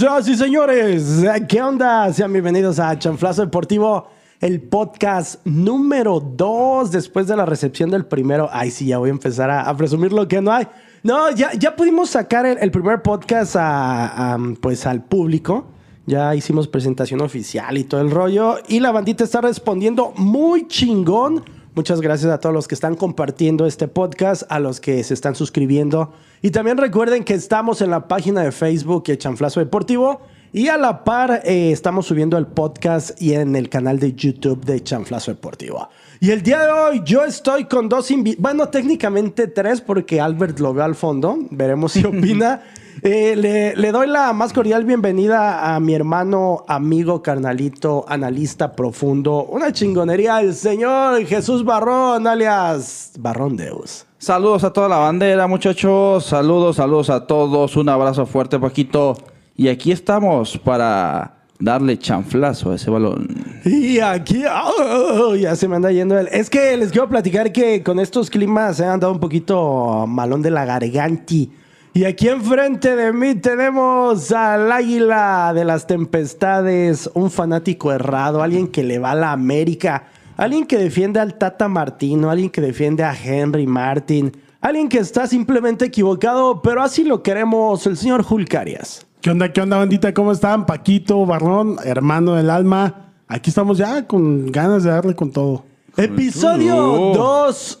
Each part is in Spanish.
Señoras y señores, ¿qué onda? Sean bienvenidos a Chanflazo Deportivo, el podcast número 2 después de la recepción del primero. Ay, sí, ya voy a empezar a, a presumir lo que no hay. No, ya, ya pudimos sacar el, el primer podcast a, a, pues, al público. Ya hicimos presentación oficial y todo el rollo. Y la bandita está respondiendo muy chingón. Muchas gracias a todos los que están compartiendo este podcast, a los que se están suscribiendo. Y también recuerden que estamos en la página de Facebook de Chanflazo Deportivo. Y a la par eh, estamos subiendo el podcast y en el canal de YouTube de Chanflazo Deportivo. Y el día de hoy yo estoy con dos invitados, bueno, técnicamente tres porque Albert lo ve al fondo, veremos si opina. Eh, le, le, doy la más cordial bienvenida a mi hermano, amigo, carnalito, analista profundo, una chingonería, el señor Jesús Barrón, alias Barrón Deus. Saludos a toda la bandera, muchachos. Saludos, saludos a todos. Un abrazo fuerte, Paquito. Y aquí estamos para darle chanflazo a ese balón. Y aquí oh, ya se me anda yendo el. Es que les quiero platicar que con estos climas se han dado un poquito malón de la garganti. Y aquí enfrente de mí tenemos al águila de las tempestades, un fanático errado, alguien que le va a la América, alguien que defiende al Tata Martino, alguien que defiende a Henry Martin, alguien que está simplemente equivocado, pero así lo queremos, el señor Julcarias. ¿Qué onda, qué onda, bandita? ¿Cómo están? Paquito, Barrón, hermano del alma. Aquí estamos ya con ganas de darle con todo. Episodio 2.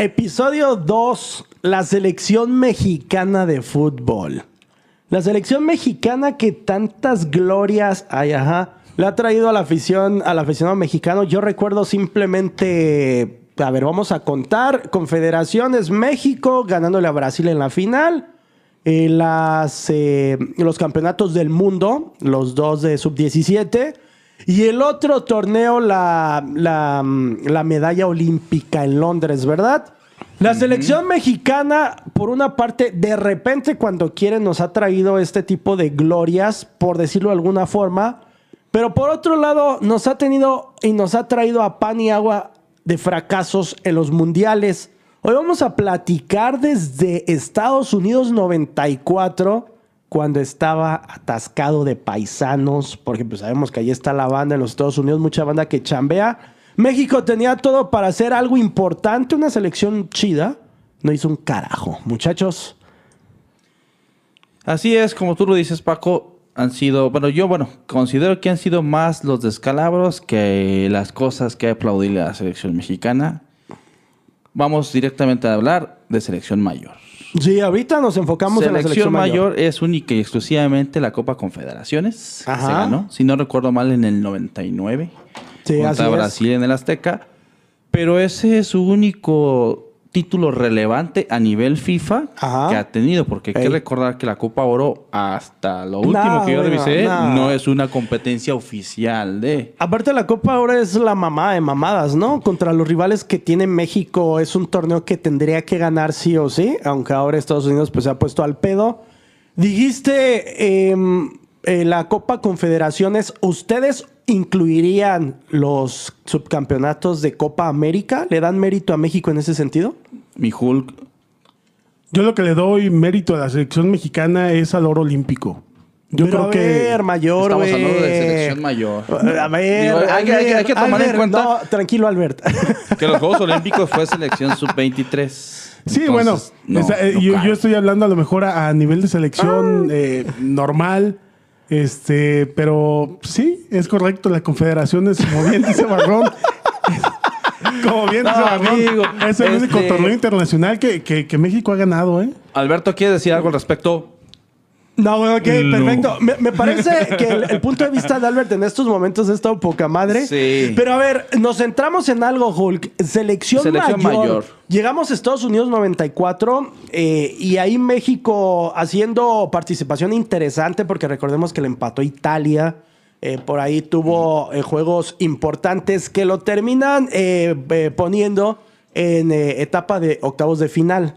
Episodio 2. La selección mexicana de fútbol. La selección mexicana que tantas glorias hay, ajá, le ha traído a la afición, al aficionado mexicano. Yo recuerdo simplemente, a ver, vamos a contar, Confederaciones México ganándole a Brasil en la final. Eh, las, eh, los campeonatos del mundo, los dos de sub-17. Y el otro torneo, la, la, medalla olímpica en Londres, ¿verdad? La selección mexicana, por una parte, de repente cuando quiere nos ha traído este tipo de glorias, por decirlo de alguna forma. Pero por otro lado, nos ha tenido y nos ha traído a pan y agua de fracasos en los mundiales. Hoy vamos a platicar desde Estados Unidos 94, cuando estaba atascado de paisanos, porque pues sabemos que ahí está la banda en los Estados Unidos, mucha banda que chambea. México tenía todo para hacer algo importante, una selección chida. No hizo un carajo, muchachos. Así es, como tú lo dices, Paco, han sido, bueno, yo, bueno, considero que han sido más los descalabros que las cosas que ha aplaudido la selección mexicana vamos directamente a hablar de selección mayor. Sí, ahorita nos enfocamos selección en la selección mayor. mayor. es única y exclusivamente la Copa Confederaciones. Ajá. Se ganó, si no recuerdo mal, en el 99. Sí, contra Brasil es. en el Azteca. Pero ese es su único título relevante a nivel FIFA Ajá. que ha tenido, porque hay que recordar que la Copa Oro, hasta lo último que yo revisé, no. no es una competencia oficial de. Aparte la Copa ahora es la mamada de mamadas, ¿no? Contra los rivales que tiene México es un torneo que tendría que ganar sí o sí, aunque ahora Estados Unidos pues se ha puesto al pedo. Dijiste eh, eh, la Copa Confederaciones, ¿ustedes incluirían los subcampeonatos de Copa América? ¿Le dan mérito a México en ese sentido? Mi Hulk. Yo lo que le doy mérito a la selección mexicana es al oro olímpico. Yo Pero creo a que ver, mayor, Estamos hablando de selección mayor. A ver, Digo, hay que- hay que- hay que tomar en cuenta- No, tranquilo, Albert. Que los Juegos Olímpicos fue selección sub-23. Sí, Entonces, bueno, no, esa- eh, no yo, estoy hablando a lo mejor a, a nivel de selección Ah. eh, normal, este, pero sí, es correcto, la confederación es, como bien dice Barrón, como bien No, dice Barrón, amigo, es el único este- torneo internacional que, que- que México ha ganado, ¿eh? Alberto, ¿quiere decir algo al respecto? No, bueno, ok, No. perfecto. Me, me parece que el, el punto de vista de Albert en estos momentos ha estado poca madre. Sí. Pero a ver, nos centramos en algo, Hulk. Selección, Selección mayor. mayor. Llegamos a Estados Unidos 94 eh, y ahí México haciendo participación interesante porque recordemos que le empató Italia. Eh, por ahí tuvo eh, juegos importantes que lo terminan eh, eh, poniendo en eh, etapa de octavos de final.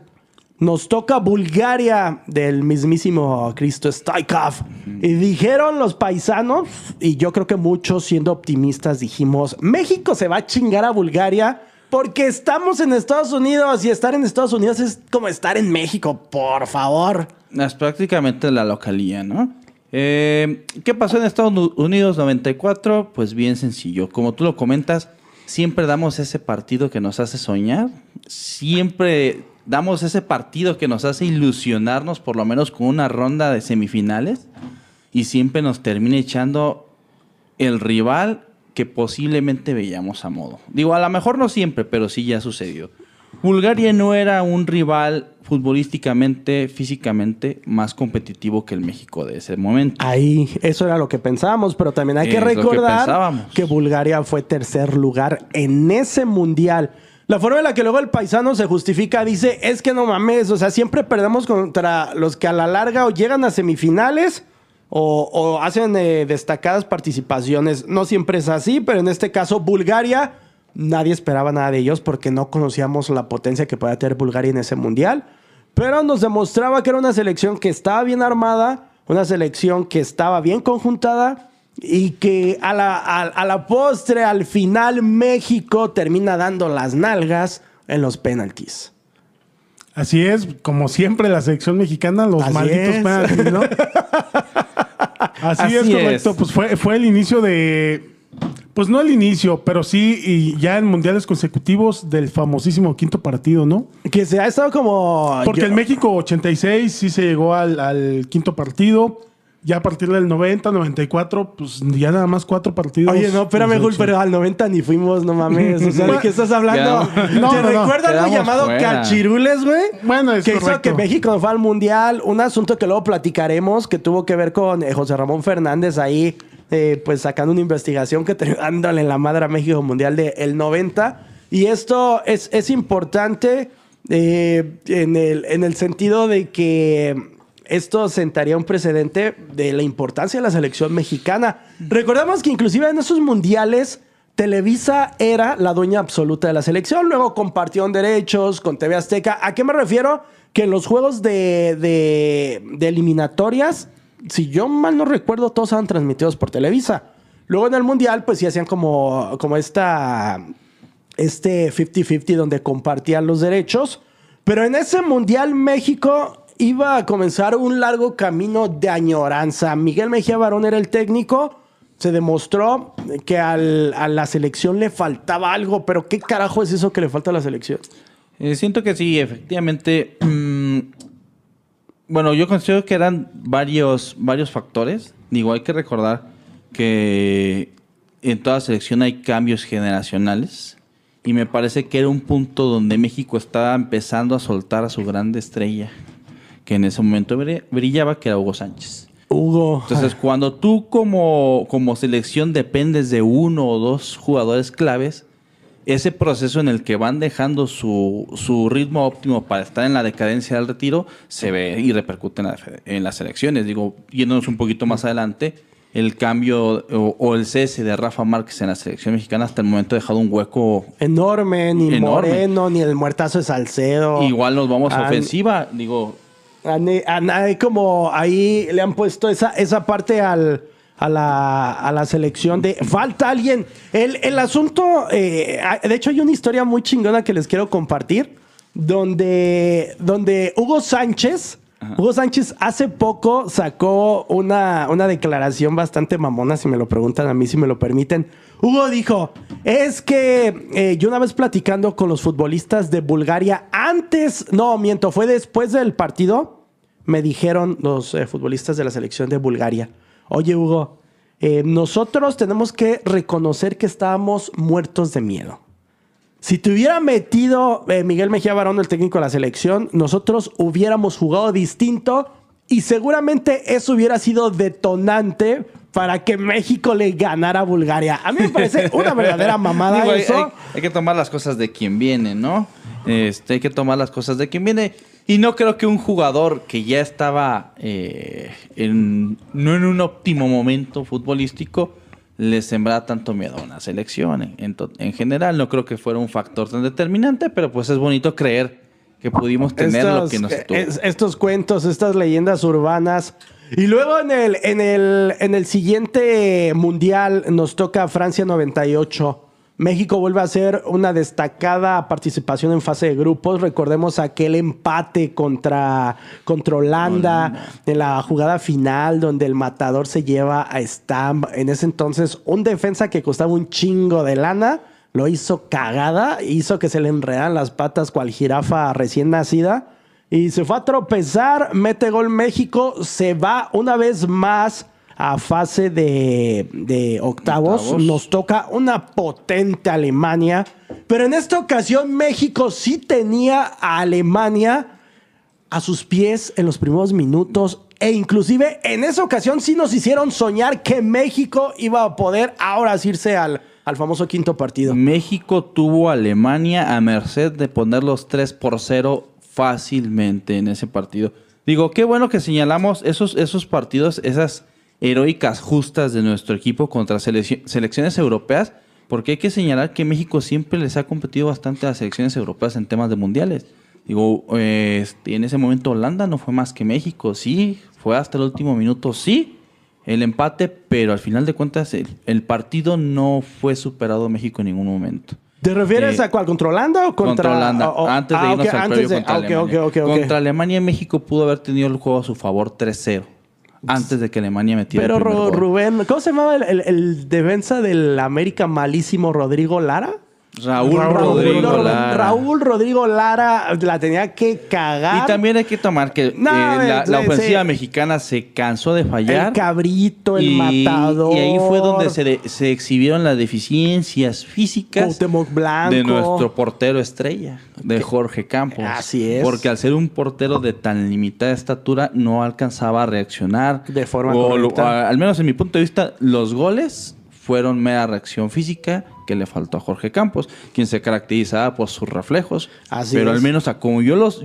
Nos toca Bulgaria del mismísimo Cristo Stoikov. Y dijeron los paisanos, y yo creo que muchos siendo optimistas dijimos, México se va a chingar a Bulgaria porque estamos en Estados Unidos y estar en Estados Unidos es como estar en México, por favor. Es prácticamente la localía, ¿no? Eh, ¿Qué pasó en Estados Unidos 94? Pues bien sencillo. Como tú lo comentas, siempre damos ese partido que nos hace soñar. Siempre damos ese partido que nos hace ilusionarnos por lo menos con una ronda de semifinales. Y siempre nos termina echando el rival que posiblemente veíamos a modo. Digo, a lo mejor no siempre, pero sí ya sucedió. Bulgaria no era un rival futbolísticamente, físicamente más competitivo que el México de ese momento. Ahí, eso era lo que pensábamos, pero también hay que Es lo que recordar que, Bulgaria fue tercer lugar en ese mundial. La forma en la que luego el paisano se justifica dice, es que no mames, o sea, siempre perdemos contra los que a la larga o llegan a semifinales o, hacen eh, destacadas participaciones. No siempre es así, pero en este caso Bulgaria, nadie esperaba nada de ellos porque no conocíamos la potencia que podía tener Bulgaria en ese mundial. Pero nos demostraba que era una selección que estaba bien armada, una selección que estaba bien conjuntada y que a la, a, a la postre, al final, México termina dando las nalgas en los penaltis. Así es, como siempre la selección mexicana, los Así malditos es. penaltis, ¿no? Así, Así es, correcto. es. Pues fue, fue el inicio de. Pues no el inicio, pero sí, y ya en mundiales consecutivos del famosísimo quinto partido, ¿no? Que se ha estado como... Porque yo- el México 86 sí se llegó al, al quinto partido. Ya a partir del 90, 94, pues ya nada más cuatro partidos. Oye, no, espérame, de Gul, selección. pero al 90 ni fuimos, no mames. O sea, ¿de qué estás hablando? Quedamos- ¿Te No, no, no. recuerdas algo llamado fuera. cachirules, güey? Bueno, es que hizo correcto. que México no fue al mundial. Un asunto que luego platicaremos que tuvo que ver con eh, José Ramón Fernández ahí, eh, pues sacando una investigación que dándole en la madre a México Mundial del 90. Y esto es, es importante eh, en, el, en el sentido de que esto sentaría un precedente de la importancia de la selección mexicana. Recordemos que inclusive en esos mundiales Televisa era la dueña absoluta de la selección, luego compartieron derechos con TV Azteca. ¿A qué me refiero? Que en los juegos de, de- de eliminatorias, si yo mal no recuerdo, todos eran transmitidos por Televisa. Luego en el mundial, pues sí hacían como, como esta, este 50-50 donde compartían los derechos. Pero en ese mundial México iba a comenzar un largo camino de añoranza. Miguel Mejía Barón era el técnico. Se demostró que a la selección le faltaba algo, pero ¿qué carajo es eso que le falta a la selección? Eh, siento que sí, efectivamente. mm, bueno, yo considero que eran varios, varios factores. Digo, hay que recordar que en toda selección hay cambios generacionales. Y me parece que era un punto donde México estaba empezando a soltar a su grande estrella, que en ese momento bri- brillaba, que era Hugo Sánchez. Hugo. Entonces, cuando tú como, como selección dependes de uno o dos jugadores claves, ese proceso en el que van dejando su, su ritmo óptimo para estar en la decadencia del retiro se ve y repercute en, la- en las elecciones. Digo, yéndonos un poquito más adelante, el cambio o, o el cese de Rafa Márquez en la selección mexicana hasta el momento ha dejado un hueco. Enorme, ni Enorme. Moreno, ni el muertazo de Salcedo. Igual nos vamos a ofensiva. Digo, A a nadie como ahí le han puesto esa, esa parte al, a, la, a la selección de falta alguien. El, el asunto, eh, de hecho hay una historia muy chingona que les quiero compartir, donde, donde Hugo Sánchez, Hugo Sánchez hace poco sacó una, una declaración bastante mamona, si me lo preguntan a mí, si me lo permiten. Hugo dijo, es que eh, yo una vez platicando con los futbolistas de Bulgaria, antes, no, miento, fue después del partido, me dijeron los eh, futbolistas de la selección de Bulgaria, oye Hugo, eh, nosotros tenemos que reconocer que estábamos muertos de miedo. Si te hubiera metido Miguel Mejía Barón, el técnico de la selección, nosotros hubiéramos jugado distinto y seguramente eso hubiera sido detonante para que México le ganara a Bulgaria. A mí me parece una verdadera mamada Digo, eso. hay- hay que tomar las cosas de quien viene, ¿no? Este, hay que tomar las cosas de quien viene. Y no creo que un jugador que ya estaba eh, en, no en un óptimo momento futbolístico le sembrara tanto miedo a una selección. En, general, no creo que fuera un factor tan determinante, pero pues es bonito creer que pudimos tener lo que nos tuvo. es- estos cuentos, estas leyendas urbanas. Y luego en el, en el, en el siguiente mundial nos toca Francia 98, México vuelve a hacer una destacada participación en fase de grupos. Recordemos aquel empate contra, contra Holanda en la jugada final donde el matador se lleva a Stamp. En ese entonces, un defensa que costaba un chingo de lana lo hizo cagada, hizo que se le enredan las patas cual jirafa recién nacida. Y se fue a tropezar, mete gol México, se va una vez más a fase de, de octavos. Octavos. Nos toca una potente Alemania. Pero en esta ocasión México sí tenía a Alemania a sus pies en los primeros minutos. E inclusive en esa ocasión sí nos hicieron soñar que México iba a poder ahora irse al, al famoso quinto partido. México tuvo a Alemania a merced de poner los 3 por 0 fácilmente en ese partido. Digo, qué bueno que señalamos esos, esos partidos, esas heroicas justas de nuestro equipo contra selec- selecciones europeas, porque hay que señalar que México siempre les ha competido bastante a las selecciones europeas en temas de mundiales. Digo, este, en ese momento Holanda no fue más que México, sí, fue hasta el último minuto, sí, el empate, pero al final de cuentas el, el partido no fue superado México en ningún momento. ¿Te refieres Eh, a cuál? ¿Contra Holanda o contra, Contra Holanda, antes de ah, irnos ok, al previo de- contra ah, ok, Alemania. ok, ok, ok. Contra Alemania, México pudo haber tenido el juego a su favor 3-0. Antes de que Alemania metiera Pero el primer gol. Rubén, ¿cómo se llamaba el, el- el defensa del América malísimo Rodrigo Lara? Raúl, Raúl Rodrigo Raúl- Lara. Raúl Rodrigo Lara la tenía que cagar. Y también hay que tomar que No, eh, la, ofensiva mexicana se cansó de fallar. el cabrito, el y, matador. y ahí fue donde se, de- se exhibieron las deficiencias físicas Blanco. de nuestro portero estrella, de Jorge Campos. Así es. Porque al ser un portero de tan limitada estatura, no alcanzaba a reaccionar. De forma O lo- correcta. a- al menos en mi punto de vista, los goles fueron mera reacción física que le faltó a Jorge Campos, quien se caracterizaba por sus reflejos. Así pero es. al menos a como yo los...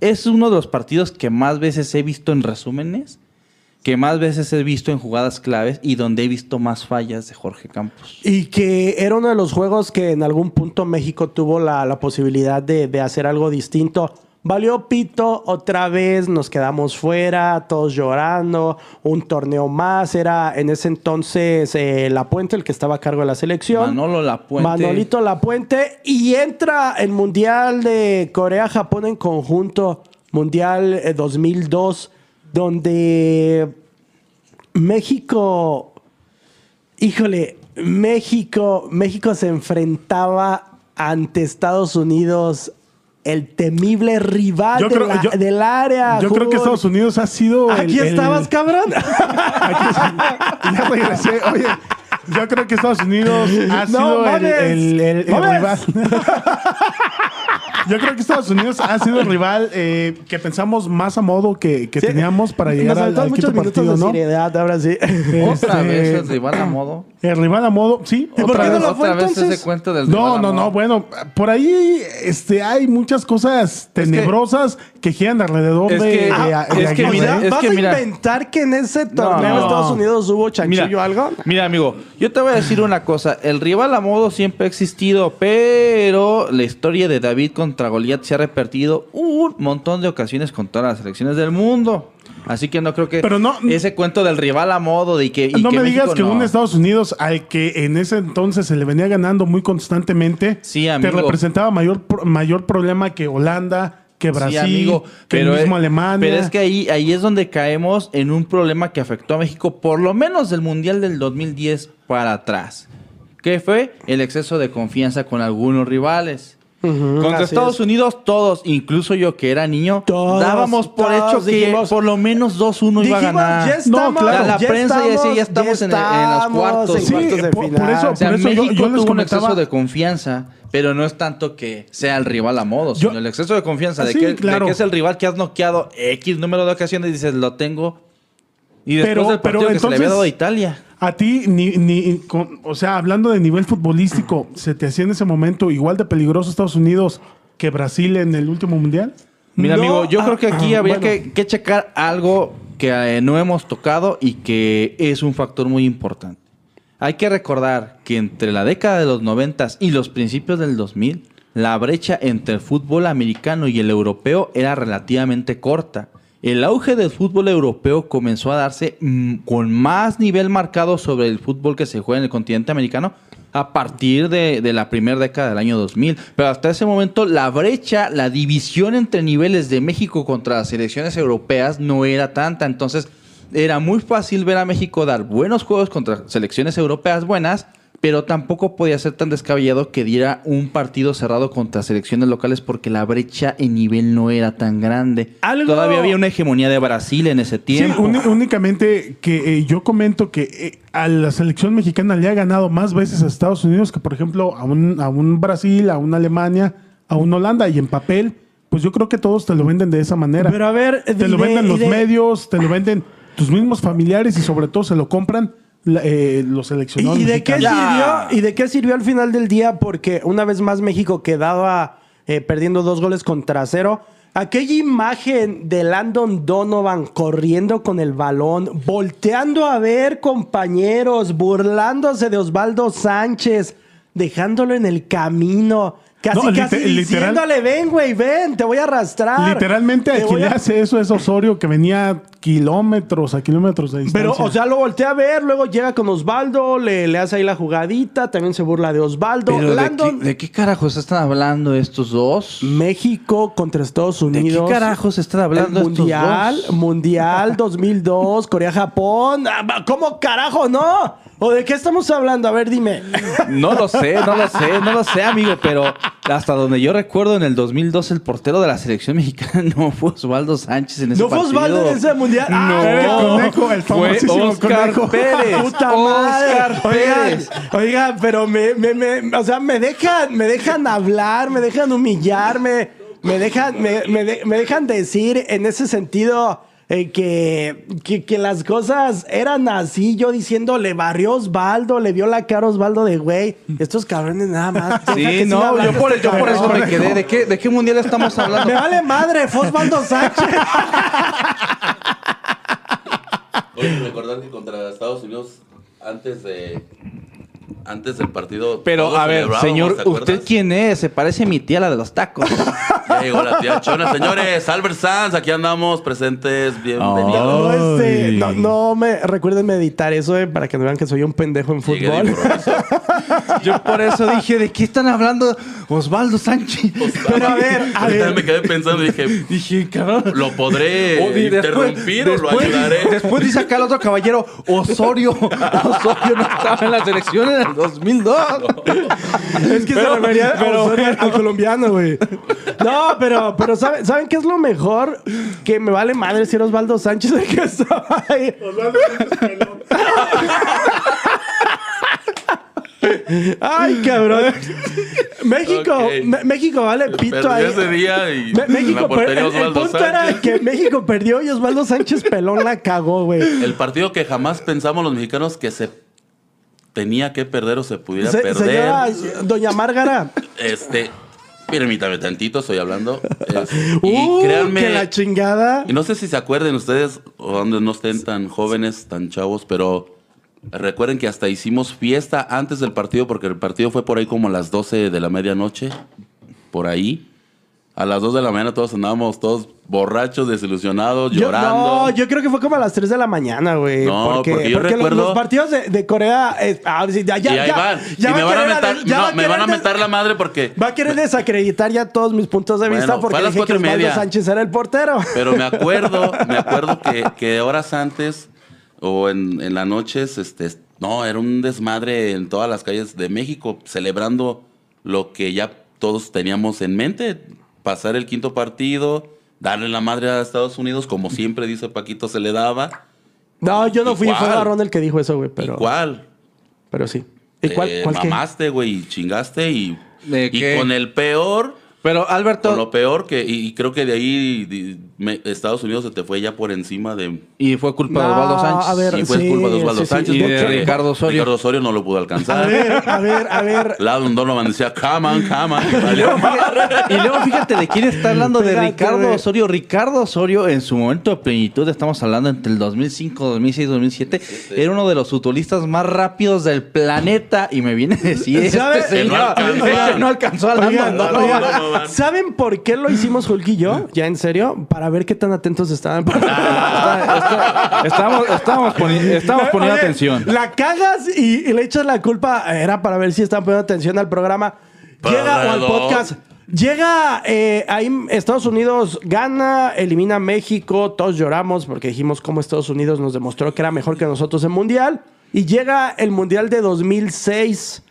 Es uno de los partidos que más veces he visto en resúmenes, que más veces he visto en jugadas claves y donde he visto más fallas de Jorge Campos. Y que era uno de los juegos que en algún punto México tuvo la, la posibilidad de, de hacer algo distinto. Valió pito, otra vez nos quedamos fuera, todos llorando, un torneo más. Era en ese entonces eh, La Puente el que estaba a cargo de la selección. Manolo Lapuente. Manolito Lapuente. Y entra el Mundial de Corea-Japón en conjunto, Mundial eh, 2002, donde México, híjole, México, México se enfrentaba ante Estados Unidos, el temible rival Yo de la- yo- del área. Yo creo que. Estados Unidos ha sido. el- Aquí el- estabas, cabrón. Aquí- ya regresé. Oye, yo creo que Estados Unidos ha No sido el, mames. el- el- el Mames. rival. Yo creo que Estados Unidos ha sido el rival eh, que pensamos más a modo que, que Sí. teníamos para llegar Nos al, al quinto partido, de ¿no? seriedad, ahora sí. Otra Este, vez el rival a modo. El rival a modo, sí. ¿Y por otra qué no vez. lo fue Otra vez ese cuento del rival No, a no, no, bueno, por ahí este, hay muchas cosas tenebrosas que, giran alrededor Es de, que- de- ah, de es que mira, ¿Vas que a inventar que en ese torneo No. Estados Unidos hubo chanchullo Mira, o algo? Mira, amigo, yo te voy a decir una cosa. El rival a modo siempre ha existido, pero la historia de David contra Goliat se ha repetido un montón de ocasiones con todas las selecciones del mundo. Así que no creo que Pero no- ese cuento del rival a modo de que. y no que me México digas que no. un Estados Unidos al que en ese entonces se le venía ganando muy constantemente Sí, te representaba mayor, mayor problema que Holanda, que Brasil, Sí, amigo, que el mismo es- Alemania. pero es que ahí, ahí es donde caemos en un problema que afectó a México por lo menos del Mundial del 2010 para atrás. Que fue el exceso de confianza con algunos rivales. Contra así Estados es. Unidos, todos, incluso yo que era niño, Todos, dábamos por todos hecho que dijimos- por lo menos 2-1 iba a ganar. ya estamos, No, claro. La ya prensa ya decía, ya estamos en- en los estamos cuartos. en Sí, cuartos de por- por final. eso- O sea, por yo- México yo les tuvo un exceso de confianza, pero no es tanto que sea el rival a modo, Yo- sino el exceso de confianza Ah, de, sí, que, de claro. que es el rival que has noqueado X número de ocasiones y dices, lo tengo. Y después Pero- del partido pero que se le había entonces- dado a Italia. A ti, ni, ni, con- o sea, hablando de nivel futbolístico, ¿se te hacía en ese momento igual de peligroso Estados Unidos que Brasil en el último mundial? Mira, No, amigo, yo ah, creo que aquí ah, habría bueno. que, que checar algo que eh, no hemos tocado y que es un factor muy importante. Hay que recordar que entre la década de los 90 y los principios del 2000, la brecha entre el fútbol americano y el europeo era relativamente corta. El auge del fútbol europeo comenzó a darse mm, con más nivel marcado sobre el fútbol que se juega en el continente americano a partir de, la primera década del año 2000. Pero hasta ese momento la brecha, la división entre niveles de México contra las selecciones europeas no era tanta. Entonces era muy fácil ver a México dar buenos juegos contra selecciones europeas buenas, pero tampoco podía ser tan descabellado que diera un partido cerrado contra selecciones locales porque la brecha en nivel no era tan grande. Algo- Todavía había una hegemonía de Brasil en ese Sí, tiempo. uni- únicamente que eh, yo comento que eh, a la selección mexicana le ha ganado más veces a Estados Unidos que, por ejemplo, a un, a un Brasil, a una Alemania, a un Holanda. Y en papel, pues yo creo que todos te lo venden de esa manera. Pero a ver, te de- lo venden los de- medios, te lo venden tus mismos familiares y sobre todo se lo compran la- eh, los seleccionados ¿Y de, qué sirvió, ¿Y de qué sirvió al final del día? Porque una vez más México quedaba eh, perdiendo dos goles contra cero. Aquella imagen de Landon Donovan corriendo con el balón, volteando a ver compañeros, burlándose de Osvaldo Sánchez, dejándolo en el camino. Casi, No, casi diciéndole, ven, güey, ven, te voy a arrastrar. Literalmente, Te a quien le hace eso es Osorio, que venía kilómetros a kilómetros de distancia. Pero, o sea, lo voltea a ver, luego llega con Osvaldo, le, le hace ahí la jugadita, también se burla de Osvaldo. Pero ¿de qué, de qué carajos están hablando estos dos? México contra Estados ¿De Unidos. qué carajos están El hablando estos mundial, dos? Mundial 2002, Corea-Japón. Ah, ¿Cómo carajo no? ¿O de qué estamos hablando? A ver, dime. No lo sé, no lo sé, no lo sé, amigo, pero hasta donde yo recuerdo en el 2002 el portero de la selección mexicana no fue Osvaldo Sánchez en ese ¿No fue partido. Osvaldo en ese mundial? No, Ah, el conejo, el fue famosísimo Oscar conejo. Pérez. Puta Oscar. Oigan, oigan, pero me, me, me- o sea, me dejan, me dejan hablar, me dejan humillarme, me dejan, me, me de- me dejan decir en ese sentido eh, que, que, que las cosas eran así, yo diciendo, le barrió Osvaldo, le vio la cara a Osvaldo de güey. Estos cabrones nada más. Sí, no, yo por, este yo por eso me quedé. ¿De qué, ¿De qué mundial estamos hablando? Me vale madre, fue Osvaldo Sánchez. Oye, recordar que contra Estados Unidos, antes de. Antes del partido. Pero, a ver, señor. ¿usted quién es? Se parece a mi tía, la de los tacos. Ya llegó la tía Chona. Señores, Albert Sanz, aquí andamos presentes. Bienvenidos. No, este, no, no me recuerden meditar eso eh, para que no vean que soy un pendejo en fútbol. Yo por eso dije, ¿de qué están hablando Osvaldo Sánchez? Pero a ver, a ver. me quedé pensando y dije, Dije, cabrón. ¿lo podré Oh, y interrumpir o lo después- ayudaré? Después dice acá el otro caballero, Osorio. Osorio no estaba en la selección en el 2002. Es que Pero- se refería a pero Osorio, al colombiano, güey. No, pero, pero ¿saben, ¿saben qué es lo mejor? Que me vale madre si era Osvaldo Sánchez el que estaba ahí. Ay, cabrón. México, México vale pito Perdió ahí. ese día y Me- en México, la el, punto era que México perdió y Osvaldo Sánchez pelón la cagó, güey. El partido que jamás pensamos los mexicanos que se tenía que perder o se pudiera Se- perder. señora Doña Márgara. Este, permítame tantito, estoy hablando. Es- y Uh, créanme, que la chingada. y no sé si se acuerden ustedes, o donde no estén tan jóvenes, tan chavos, pero recuerden que hasta hicimos fiesta antes del partido, porque el partido fue por ahí como a las 12 de la medianoche, por ahí. A las 2 de la mañana todos andábamos todos borrachos, desilusionados, Yo- llorando. no, yo creo que fue como a las 3 de la mañana, güey. No, porque, porque yo porque recuerdo- los partidos de, de Corea. eh, ah, sí, ya, ya, y ahí ya- van. ya y me van a ya no, va me van a des- mentar la madre porque Va a querer desacreditar ya todos mis puntos de Bueno, vista fue porque a las dije que. Sánchez era el portero. Pero me acuerdo, me acuerdo que, que horas antes o en, en las noches, este, no, era un desmadre en todas las calles de México, celebrando lo que ya todos teníamos en mente, pasar el quinto partido, darle la madre a Estados Unidos, como siempre dice Paquito, se le daba. No, yo no fui. Fue Barrón el que dijo eso, güey. Pero, Igual. pero sí. ¿Y cuál, Eh, cuál mamaste, güey, y chingaste y, ¿De y qué? con el peor Pero Alberto, Con lo peor que, y y creo que de ahí me- Estados Unidos se te fue ya por encima de. y fue culpa de No, Osvaldo Sánchez. a ver, Y fue sí, culpa de Osvaldo sí, sí. Sánchez. Y de porque Ricardo Osorio. Ricardo Osorio no lo pudo A alcanzar. ver, a ver, a ver. Landon Donovan decía, come on, come on. Y luego, fíjate, y luego fíjate de quién está hablando de Ricardo. Osorio. Ricardo Osorio, en su momento de plenitud, estamos hablando entre el 2005, 2006, 2007, era uno de los futbolistas más rápidos del planeta. Y me viene a decir, ¿Sabe? este Que no alcanzó. que no alcanzó a Landon Donovan. ¿Saben por qué lo hicimos Hulk y yo? Ya en serio, para para ver qué tan atentos estaban. Estábamos, estábamos poni- estábamos poniendo Oye, atención. La cagas y, y le echas la culpa. Era para ver si estaban poniendo atención al programa. Llega o al podcast. Llega eh, ahí Estados Unidos gana, elimina a México, todos lloramos porque dijimos cómo Estados Unidos nos demostró que era mejor que nosotros en Mundial. Y llega el Mundial de 2006,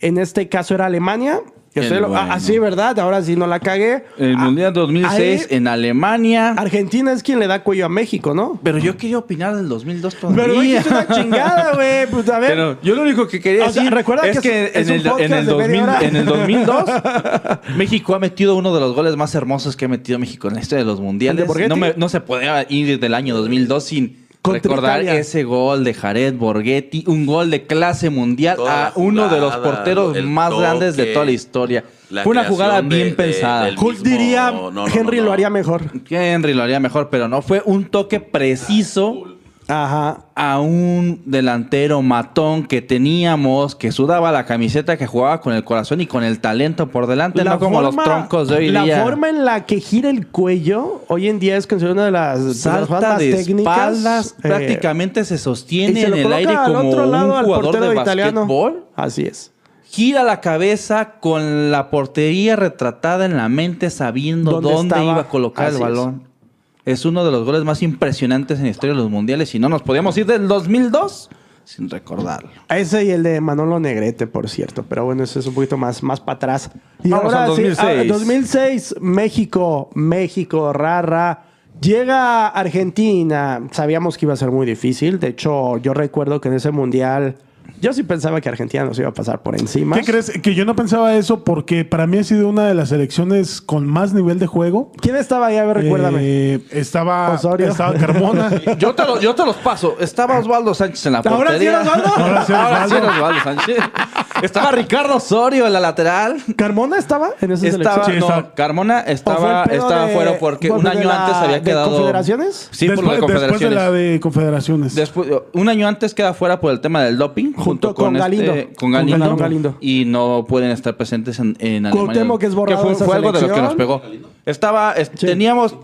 en este caso era Alemania. Lo- bueno. ah, sí, ¿verdad? Ahora sí no la cagué. El Ah, Mundial 2006 ahí en Alemania. Argentina es quien le da cuello a México, ¿no? Pero yo quería opinar del 2002 todavía. Pero güey, es una chingada, güey. Pues a ver. Pero yo lo único que quería O sea, decir recuerda es que es- en, el, en, podcast el de 2000 media hora. en el 2002 México ha metido uno de los goles más hermosos que ha metido México en la historia de los ¿El mundiales. de? No, me- no se podía ir del año 2002 sin Contra recordar Italia. ese gol de Jared Borghetti, un gol de clase mundial Toda a uno de los porteros más grandes de toda la historia. la Fue una jugada de- bien de- pensada. Hulk mismo- diría, no, no, Henry no. lo haría mejor. Henry lo haría mejor, pero no fue un toque preciso Ajá. a un delantero matón que teníamos, que sudaba la camiseta, que jugaba con el corazón y con el talento por delante, no como los troncos de hoy la día. forma en la que gira el cuello hoy en día es considerada una de las, de las Salta de técnicas. espaldas, eh, prácticamente se sostiene se en el aire como otro lado un jugador de italiano. basquetbol. Así es. Gira la cabeza con la portería retratada en la mente, sabiendo ¿Dónde iba a colocar Así el balón. Es. uno de los goles más impresionantes en la historia de los mundiales y no nos podíamos ir del 2002 sin recordarlo. Ese y el de Manolo Negrete, por cierto. Pero bueno, ese es un poquito más, más para atrás. Y Vamos ahora al sí, 2006. ah, 2006, México, México, rara. Llega Argentina. Sabíamos que iba a ser muy difícil. De hecho, yo recuerdo que en ese mundial, yo sí pensaba que Argentina nos iba a pasar por encima. ¿Qué crees? Que yo no pensaba eso porque para mí ha sido una de las selecciones con más nivel de juego. ¿Quién estaba ahí? A ver, recuérdame. Eh, estaba, Osorio. estaba Carmona. Yo te, lo- yo te los paso. Estaba Osvaldo Sánchez en la ¿Ahora sí portería. era Osvaldo? Ahora sí era Ahora sí Osvaldo. era Osvaldo Sánchez. Estaba Ricardo Osorio en la lateral. ¿Carmona estaba en esa Estaba, selección? No. Carmona ¿O fue estaba, estaba de- fuera porque por un de año la- antes había de quedado. Confederaciones? Sí, por lo de después, después de confederaciones. la de Confederaciones. Después, un año antes queda fuera por el tema del doping. Junto con Galindo. con Galindo. Con Galindo. Y no pueden estar presentes en, en Alemania. Cuauhtémoc es borrado fue, de fue algo de lo que nos pegó. Estaba, es- Sí. teníamos,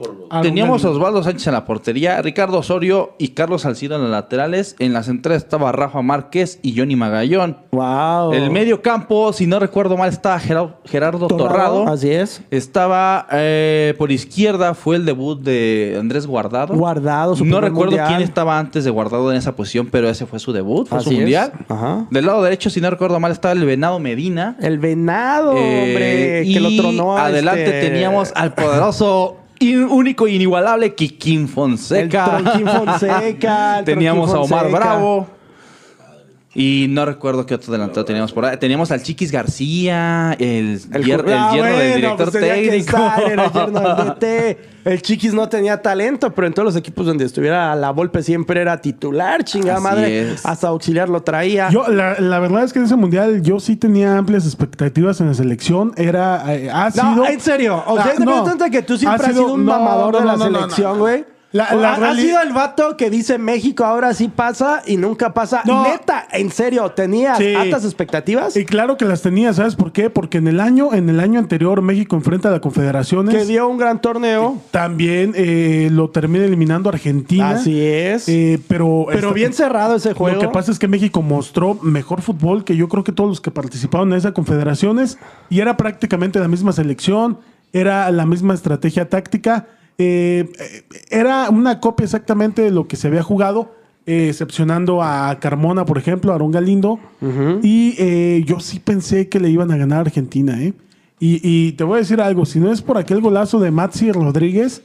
teníamos a. Osvaldo Sánchez en la portería, Ricardo Osorio y Carlos Salcido en las laterales. En la central estaba Rafa Márquez y Johnny Magallón. Wow. El medio campo, si no recuerdo mal, estaba Gerardo, Gerardo Torrado. Así es. Estaba eh, por izquierda, fue el debut de Andrés Guardado. Guardado, su No recuerdo mundial. quién estaba antes de Guardado en esa posición, pero ese fue su debut, fue su Así mundial. Ajá. Del lado derecho, si no recuerdo mal, estaba el Venado Medina. El venado, Eh, hombre, y que lo tronó. adelante este- teníamos al poderoso, único e inigualable Kikín Fonseca. Fonseca. el teníamos a Omar Fonseca. Bravo. Y no recuerdo qué otro delantero teníamos por ahí. Teníamos al Chiquis García, el, El, hier- el Ah, yerno del director pues técnico. estar, era el yerno del DT. El Chiquis no tenía talento, pero en todos los equipos donde estuviera la Volpe siempre era titular, chingada Así madre. es. Hasta auxiliar lo traía. Yo, la, la verdad es que en ese mundial yo sí tenía amplias expectativas en la selección. Era, eh, ha no, sido. en serio. O Ah, sea, te no. cuenta que tú siempre Ha has sido un no, mamador no, de la no, no, no, selección, no. güey. La- la ha- sido el vato que dice México ahora sí pasa y nunca pasa. No. Neta, en serio, ¿tenías Sí. altas expectativas? Y claro que las tenía, ¿sabes por qué? Porque en el año, en el año anterior México enfrenta a la Confederaciones. Que dio un gran torneo. También eh, lo termina eliminando Argentina. Así es. Eh, pero Pero esta- bien cerrado ese juego. Lo que pasa es que México mostró mejor fútbol que yo creo que todos los que participaron en esas confederaciones y era prácticamente la misma selección, era la misma estrategia táctica, eh, eh, era una copia exactamente de lo que se había jugado, eh, excepcionando a Carmona, por ejemplo, a Aaron Galindo. Y eh, yo sí pensé que le iban a ganar a Argentina, ¿eh? Y, y te voy a decir algo, si no es por aquel golazo de Matsi Rodríguez,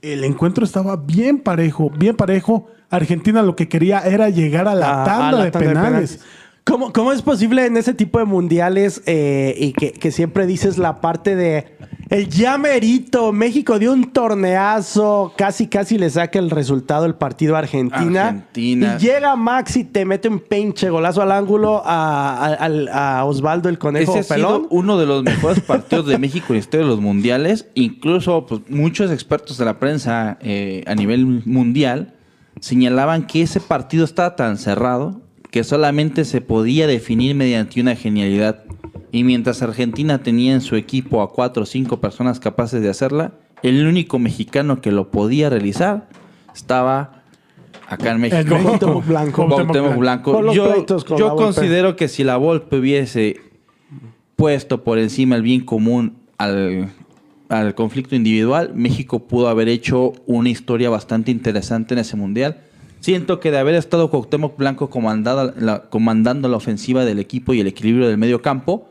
el encuentro estaba bien parejo, bien parejo. Argentina lo que quería era llegar a la a- tanda, a la de, tanda penales. ¿Cómo, cómo es posible en ese tipo de mundiales eh, y que, que siempre dices la parte de el llamerito? México dio un torneazo, casi casi le saca el resultado el partido a Argentina. Argentina. Y llega Max y te mete un pinche golazo al ángulo a, a- al- a Osvaldo el conejo Ese ha pelón. sido uno de los mejores partidos de México en la historia de los mundiales. Incluso pues, muchos expertos de la prensa eh, a nivel mundial señalaban que ese partido estaba tan cerrado que solamente se podía definir mediante una genialidad. Y mientras Argentina tenía en su equipo a cuatro o cinco personas capaces de hacerla, el único mexicano que lo podía realizar estaba acá en México. México. Cuauhtémoc Blanco. Cuauhtémoc Blanco. Los Yo, yo considero que si la Volpe hubiese puesto por encima el bien común al, al conflicto individual, México pudo haber hecho una historia bastante interesante en ese mundial. Siento que de haber estado Cuauhtémoc Blanco comandando la ofensiva del equipo y el equilibrio del medio campo,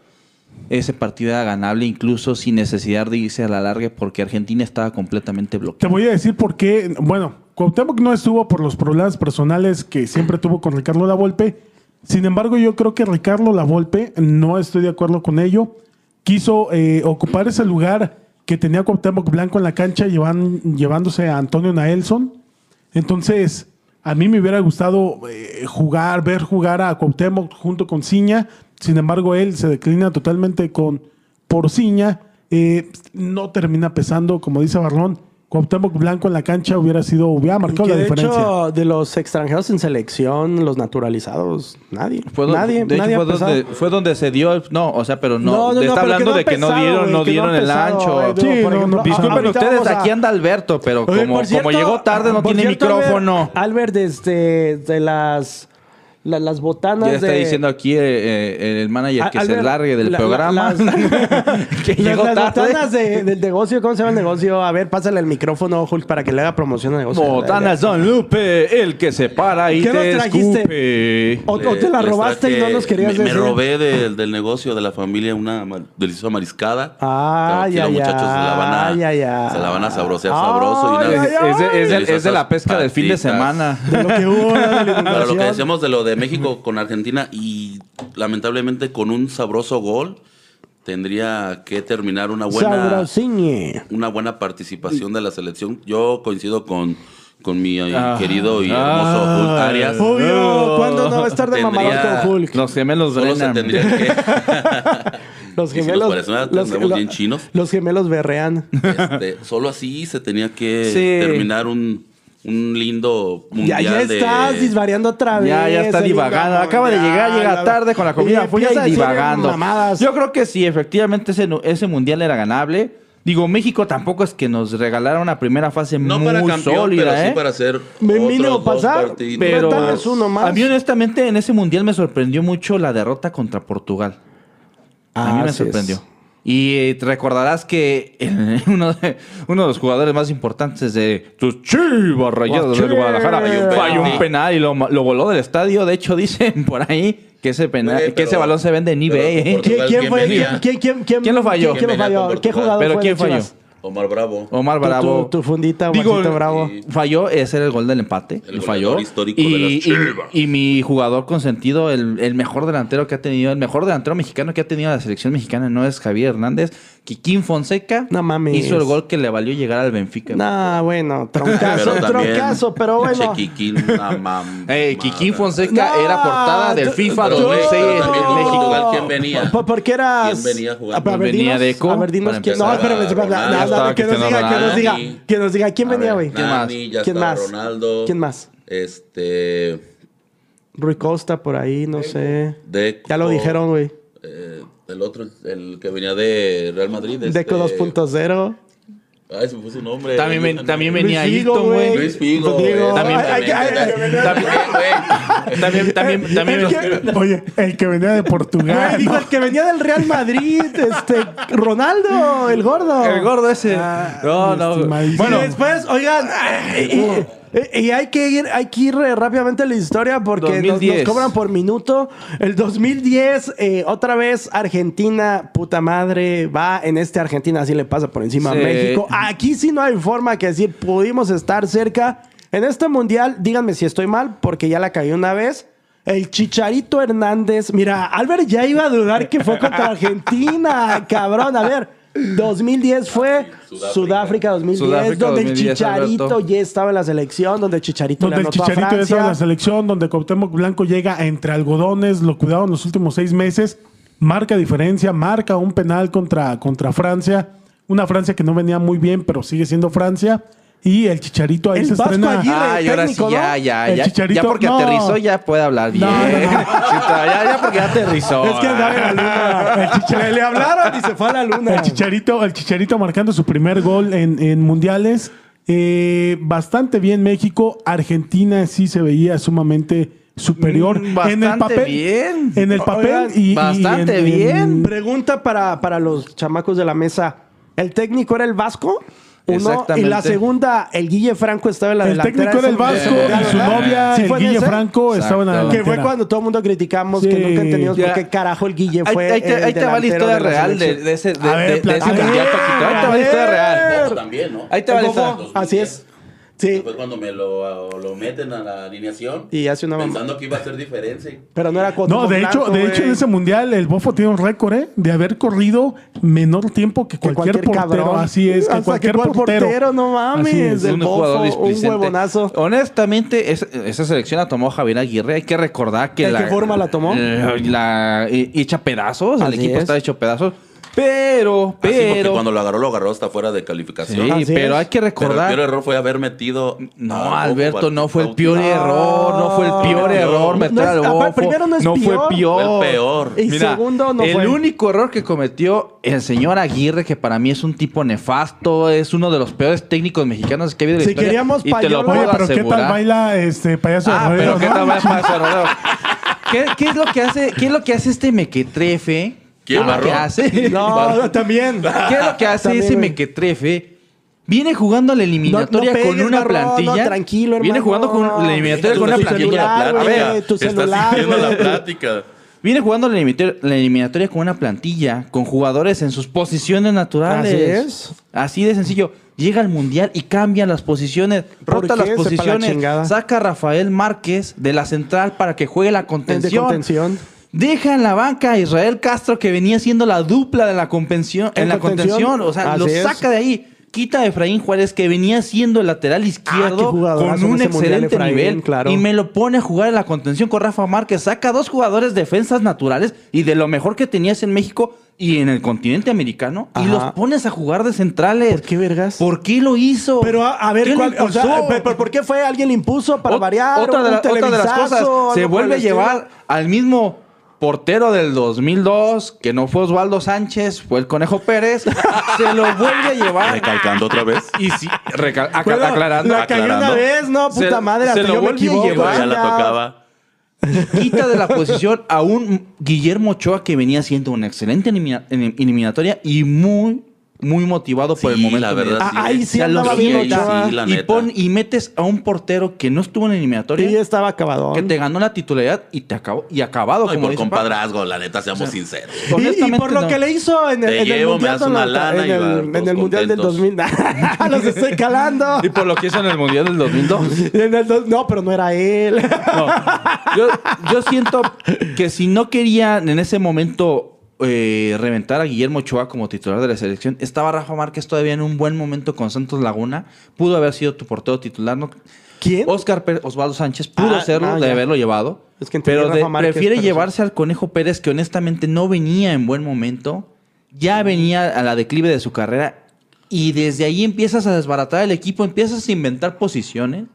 ese partido era ganable incluso sin necesidad de irse a la larga porque Argentina estaba completamente Te bloqueada. voy a decir por qué. Bueno, Cuauhtémoc no estuvo por los problemas personales que siempre tuvo con Ricardo Lavolpe. Sin embargo, yo creo que Ricardo Lavolpe, no estoy de acuerdo con ello, quiso eh, ocupar ese lugar que tenía Cuauhtémoc Blanco en la cancha llevándose a Antonio Naelson. Entonces, a mí me hubiera gustado eh, jugar, ver jugar a Cuauhtémoc junto con Ciña. Sin embargo, él se declina totalmente con por Ciña. Eh, no termina pesando, como dice Barrón. Cuauhtémoc Blanco en la cancha hubiera sido, hubiera marcado Que la de diferencia. hecho, de los extranjeros en selección, los naturalizados, nadie. Fue donde, nadie, de hecho, nadie ha fue, donde, fue donde se dio. el- no, o sea, pero no. No, no, no, está pero que hablando no de que no pesado, dieron, no dieron el pesado, ancho. güey. Sí, Por no, ejemplo, no, Disculpen ustedes, a- aquí anda Alberto, pero Oye, como, por cierto, como llegó tarde no tiene cierto, micrófono. Albert, este, de las, la- las botanas Ya está de... diciendo aquí eh, eh, el manager que Al- se Albert, largue del la- programa. las- que llegó las tarde. botanas de- del negocio, ¿cómo se llama el negocio? A ver, pásale el micrófono, Hulk, para que le haga promoción al negocio. Botanas Don Lupe, el que se para y ¿Qué nos te trajiste? escupe. O, o te la robaste y no nos querías me, decir. Me robé del, del negocio de la familia una deliciosa mariscada. Ay, Aquí los muchachos se la van a, ay, ay. se la van a sabrosear Ay, sabroso. Y ay, una- ay, Es, de, es de- es de la pesca del fin de semana. De lo que hubo, de la Para lo que decíamos de lo de México con Argentina y lamentablemente con un sabroso gol tendría que terminar una buena Sabrosiñe. una buena participación de la selección. Yo coincido con, con mi eh, Ah. querido y hermoso Ah. Hulk Arias. Obvio, ¿cuándo no va a estar de mamador con Hulk? Los gemelos Solo se tendría que Los y si nos gemelos. parecemos, los, tendremos lo- bien chinos. los gemelos berrean. este, solo así se tenía que Sí. terminar un, un lindo Ya, mundial ya de estás disvariando otra vez. Ya, ya está divagando. Acaba de llegar, llega tarde con la comida Y fría empieza a y decir divagando. Yo creo que sí, efectivamente ese, ese mundial era ganable. Digo, México tampoco es que nos regalara una primera fase no muy para campeón, sólida, pero ¿eh? sí para hacer Me dos pasar, Pero uno más. a mí honestamente en ese mundial me sorprendió mucho la derrota contra Portugal. a mí me Así es. Y eh, te recordarás que uno, de, uno de los jugadores más importantes de tus chivas rayadas de Guadalajara falló un penal y lo, lo voló del estadio. De hecho, dicen por ahí que ese penal, que ese balón se vende en eBay. ¿eh? ¿Quién, quién ¿Quién fue? venía? ¿Quién, quién, quién, ¿Quién lo falló? ¿Quién, lo ¿Quién venía falló? ¿Qué jugador Pero fue ¿quién falló? Chivas? Omar Bravo. Omar Tu- tu- Bravo. Tu, fundita, Digo, Bravo. y- Falló, ese era el gol del empate. El y falló. histórico de y, las y- y mi jugador consentido, el, el mejor delantero que ha tenido, el mejor delantero mexicano que ha tenido la selección mexicana no es Javier Hernández. Kikín Fonseca No mames. hizo el gol que le valió llegar al Benfica. Nah, bueno, troncazo, Pero troncazo, pero bueno. Chequiquín, una mam- Ey, Kikín. Fonseca No, era portada del FIFA pero, güey, 2006 pero también en México. Portugal, ¿quién venía? Po- Porque era. ¿Quién venía jugando? A ver, Venía dinos- Deco, A ver, dinos quién. No, espérame, espérame. No, no, que nos diga, que nos diga. Que nos diga. ¿Quién A venía, güey? ¿Quién más? ¿Quién más? Ronaldo. ¿Quién más? Este. Rui Costa por ahí, no sé. Ya lo dijeron, güey. El otro, el que venía de Real Madrid. Deco este- 2.0. Ay, se me fue su nombre. También, ven- también venía Ayrton, güey. Luis Figo. También- También, también, que- Oye, el que venía de Portugal. ¿no? el que venía del Real Madrid, este, Ronaldo, el gordo. El gordo ese. Ah, no, no. estimadísimo. Bueno, después, oigan, y, y- y hay que ir, hay que ir eh, rápidamente a la historia porque nos- Nos, 2010. cobran por minuto. El 2010, eh, otra vez Argentina, puta madre, va en este Argentina, así le pasa por encima Sí. a México. Aquí sí no hay forma que decir, pudimos estar cerca. En este mundial, díganme si estoy mal, porque ya la caí una vez. El Chicharito Hernández. Mira, Albert ya iba a dudar que fue contra Argentina, cabrón. A ver, 2010 fue Sudáfrica, Sudáfrica. 2010, Sudáfrica donde 2010, el Chicharito Alberto. ya estaba en la selección, donde el Chicharito Donde le el anotó a Chicharito ya estaba en la selección, donde Cuauhtémoc Blanco llega entre algodones, lo cuidaron los últimos seis meses, marca diferencia, marca un penal contra, contra Francia, una Francia que no venía muy bien, pero sigue siendo Francia. Y el Chicharito ahí El se Vasco estrena. Aguirre. Ah, y ahora sí, ya, ya, El ya. Chicharito, ya porque no. aterrizó, ya puede hablar bien. No, no, ya, ya porque ya aterrizó. Es que andaba en la luna. El Chicharito- Le hablaron y se fue a la luna. El Chicharito, el Chicharito marcando su primer gol en, en mundiales. Eh, bastante bien México. Argentina sí se veía sumamente superior. Mm, en el bastante papel. bien. En el papel Oigan, y, bastante en- en- bien. Pregunta para, para los chamacos de la mesa. ¿El técnico era el Vasco? Uno, y la segunda, el Guille Franco estaba en la El delantera. técnico era el de ese Vasco y su novia, ¿Sí el Guille ese? Franco, estaban en la Exacto. Que fue delantera. cuando todo el mundo criticamos Sí. que nunca entendimos por qué carajo el Guille Ahí, fue. ahí te, el ahí te va la historia de real de, de ese, de, A ver, de- de ese Paquito. Ahí te va la historia A real. Bobo también, ¿no? Ahí te va la historia. Así es. Sí, Fue cuando me lo, lo meten a la alineación. y hace una mamá. Pensando que iba a hacer diferencia. Pero no era No, Cuauhtémoc de hecho, Blanco, de hecho en ese mundial el Bofo tiene un récord, ¿eh? De haber corrido menor tiempo que Que cualquier, portero. cabrón. Así es, que Hasta cualquier que portero. portero, no mames. Del un Bofo, un huevonazo. Honestamente, es- esa selección la tomó Javier Aguirre. Hay que recordar que ¿De la. qué forma la tomó? La, la- eh, hecha pedazos. Así el equipo es. está hecho pedazos. Pero, Así porque pero. cuando lo agarró, lo agarró hasta fuera de calificación. sí, Así pero es. hay que Pero el recordar. peor error fue haber metido. No, Alberto, no fue el peor error, no fue el peor No, error no meter es- al Bofo. primero no es fue peor. peor. Fue el peor. Y segundo, no el fue. único error que cometió el señor Aguirre, que para mí es un tipo nefasto, es uno de los peores técnicos mexicanos que ha habido en la Si historia. queríamos lo payola- puedo Oye, pero ¿qué tal baila este payaso Ah, de rodeo, pero ¿qué tal baila payaso de rodeo? ¿Qué, qué es lo que hace, qué es lo que hace este mequetrefe? ¿Qué ¿Quién, es lo que Barrón? hace? No, también. ¿Qué es lo que hace También, ese güey. mequetrefe? Viene jugando la eliminatoria No- no con una plantilla. no, tranquilo, Viene hermano. jugando con la eliminatoria con una plantilla. güey, tu Estás celular, la plática. Viene jugando la eliminator- la eliminatoria con una plantilla, con jugadores en sus posiciones naturales. Así es. Así de sencillo. Llega al mundial y cambia las posiciones, ¿Por rota qué? las la posiciones, saca a Rafael Márquez de la central para que juegue la De contención. Deja en la banca a Israel Castro, que venía siendo la dupla de la contención, en la contención. O sea, lo Así es. saca de ahí. Quita a Efraín Juárez, que venía siendo el lateral Ah, izquierdo con un excelente Efraín, nivel. claro. Y me lo pone a jugar en la contención con Rafa Márquez. Saca dos jugadores defensas naturales y de lo mejor que tenías en México y en el continente americano. Y los pones a jugar de centrales. ¿Por qué, vergas? ¿Por qué lo hizo? Pero a, a ver, ¿Quién lo ¿cuál, o sea, impulsó? pe- pero ¿por qué fue? ¿Alguien le impuso para variar? Otra, de, ¿Un la- otra de las cosas, se vuelve a llevar al mismo portero del 2002, que no fue Osvaldo Sánchez, fue el Conejo Pérez, se lo vuelve a llevar. Recalcando otra vez. Y sí, recal- aca- Bueno, aclarando, La cayó una vez, no, Se- puta madre. se lo yo me vuelve a equivoco. llevar. ya la tocaba. quita de la posición a un Guillermo Ochoa que venía siendo una excelente elimina- elim- eliminatoria y muy, muy motivado por el Sí, momento. la verdad, sí. Ah, ahí sí Ya lo andaba bien ahí sí, la y, neta. pon- y metes a un portero que no estuvo en eliminatoria, Sí, estaba acabadón. que te ganó la titularidad y te acabó y acabado No, y como por Paco. compadrazgo, la neta, seamos sinceros. Y- y, por lo no. que le hizo en el, en el mundial, y del contentos. 2000. Los estoy calando. Y por lo que hizo en el Mundial del 2002. En el dos- no, pero no era él. No. Yo, yo siento que si no querían en ese momento eh, reventar a Guillermo Ochoa como titular de la selección, estaba Rafa Márquez todavía en un buen momento con Santos Laguna. Pudo haber sido tu portero titular. ¿no? ¿Quién? Oscar Pérez- Osvaldo Sánchez pudo Ah, serlo, ah, de ya. haberlo llevado. Es que pero de- Márquez, prefiere pero sí. llevarse al Conejo Pérez, que honestamente no venía en buen momento. Ya venía a la declive de su carrera. Y desde ahí empiezas a desbaratar el equipo, empiezas a inventar posiciones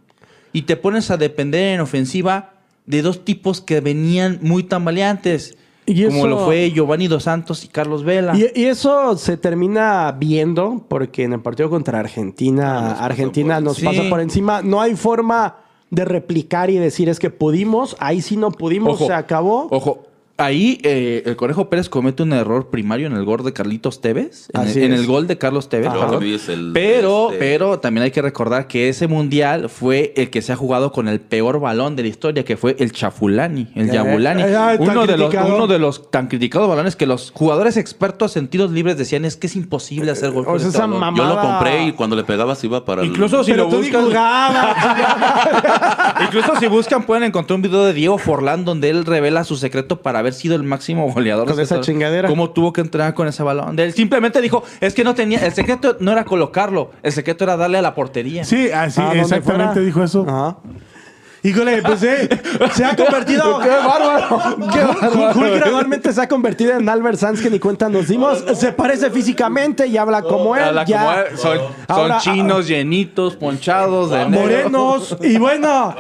y te pones a depender en ofensiva de dos tipos que venían muy tambaleantes. Y como eso- lo fue Giovanni Dos Santos y Carlos Vela. Y, y eso se termina viendo porque en el partido contra Argentina, Ah, nos Argentina por nos pasa Sí. por encima. No hay forma de replicar y decir es que pudimos, ahí sí no pudimos, se acabó. Ojo, ahí eh, el Conejo Pérez comete un error primario en el gol de Carlitos Tevez. En, Así en es. el gol de Carlos Tevez. El- pero, este- pero también hay que recordar que ese mundial fue el que se ha jugado con el peor balón de la historia, que fue el Chafulani, el Eh, Yabulani. eh, uno, de los, uno de los tan criticados balones que los jugadores expertos en tiros libres decían es que es imposible hacer gol O sea, este esa balón". mamá- Yo lo compré y cuando le pegabas iba para el- Incluso si Pero lo jugabas. incluso si buscan pueden encontrar un video de Diego Forlán donde él revela su secreto para haber sido el máximo goleador Con de esa chingadera. Cómo tuvo que entrenar con ese balón. Él simplemente dijo, es que no tenía, el secreto no era colocarlo, el secreto era darle a la portería. Sí, así, Ah, ¿dónde exactamente fuera? dijo eso. Ajá. Híjole, pues eh, se ha convertido. ¡Qué bárbaro! ¡Qué bárbaro! Hulk gradualmente se ha convertido en Albert Sanz que ni cuenta nos dimos. Se parece físicamente y habla como él. Habla ya. como él. Son, chinos, llenitos, ponchados, de negro. Morenos. Y bueno.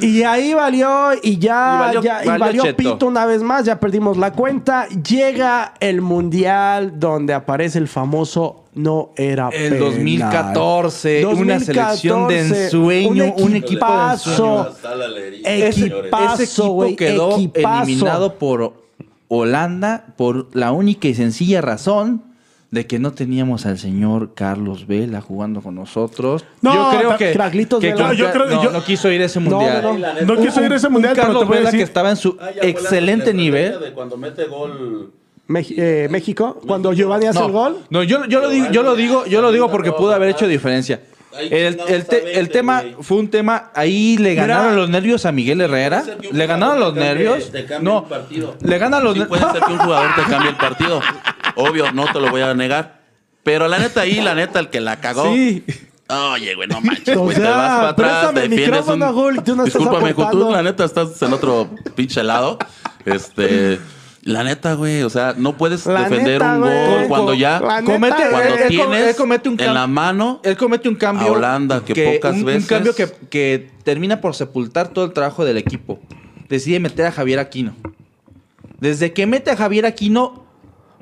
Y ahí valió y ya, Y valió- ya- y valió pito una vez más, ya perdimos la cuenta. Llega el mundial donde aparece el famoso no era El penal. 2014, una selección de 2014, ensueño, un equipo de equipazo. Ese, Equipazo, güey, quedó equipazo. eliminado por Holanda por la única y sencilla razón de que no teníamos al señor Carlos Vela jugando con nosotros. No, yo creo que, Craglitos que Vela. con- Yo creo- no, yo- no quiso ir a ese No, mundial. no, No quiso ir a ese Un mundial, pero Carlos te voy a Vela decir- que estaba en su excelente nivel. De cuando mete gol. Eh, México, cuando Giovanni hace No, el gol. no, yo, yo lo digo, yo lo digo, yo lo digo porque pudo haber hecho diferencia. El, el te- el tema fue un tema, ahí le ganaron los nervios a Miguel Herrera, le ganaron los nervios, no, le ganan los Sí, nervios. puede ser que un jugador te cambie el partido. Obvio, no te lo voy a negar. Pero la neta ahí, la neta, el que la cagó. Sí. Oye, güey, no manches, O güey. te sea, vas para atrás, préstame el defiendes micrófono, un... Gul, tú no estás Discúlpame, tú aportando. la neta estás en otro pinche lado. Este... La neta, güey, o sea, no puedes La defender neta, un güey. gol cuando ya... Neta, comete. Cuando él- tienes él comete un en la mano él comete un cambio a Holanda, que pocas un, veces- un cambio que, que termina por sepultar todo el trabajo del equipo. Decide meter a Javier Aquino. Desde que mete a Javier Aquino,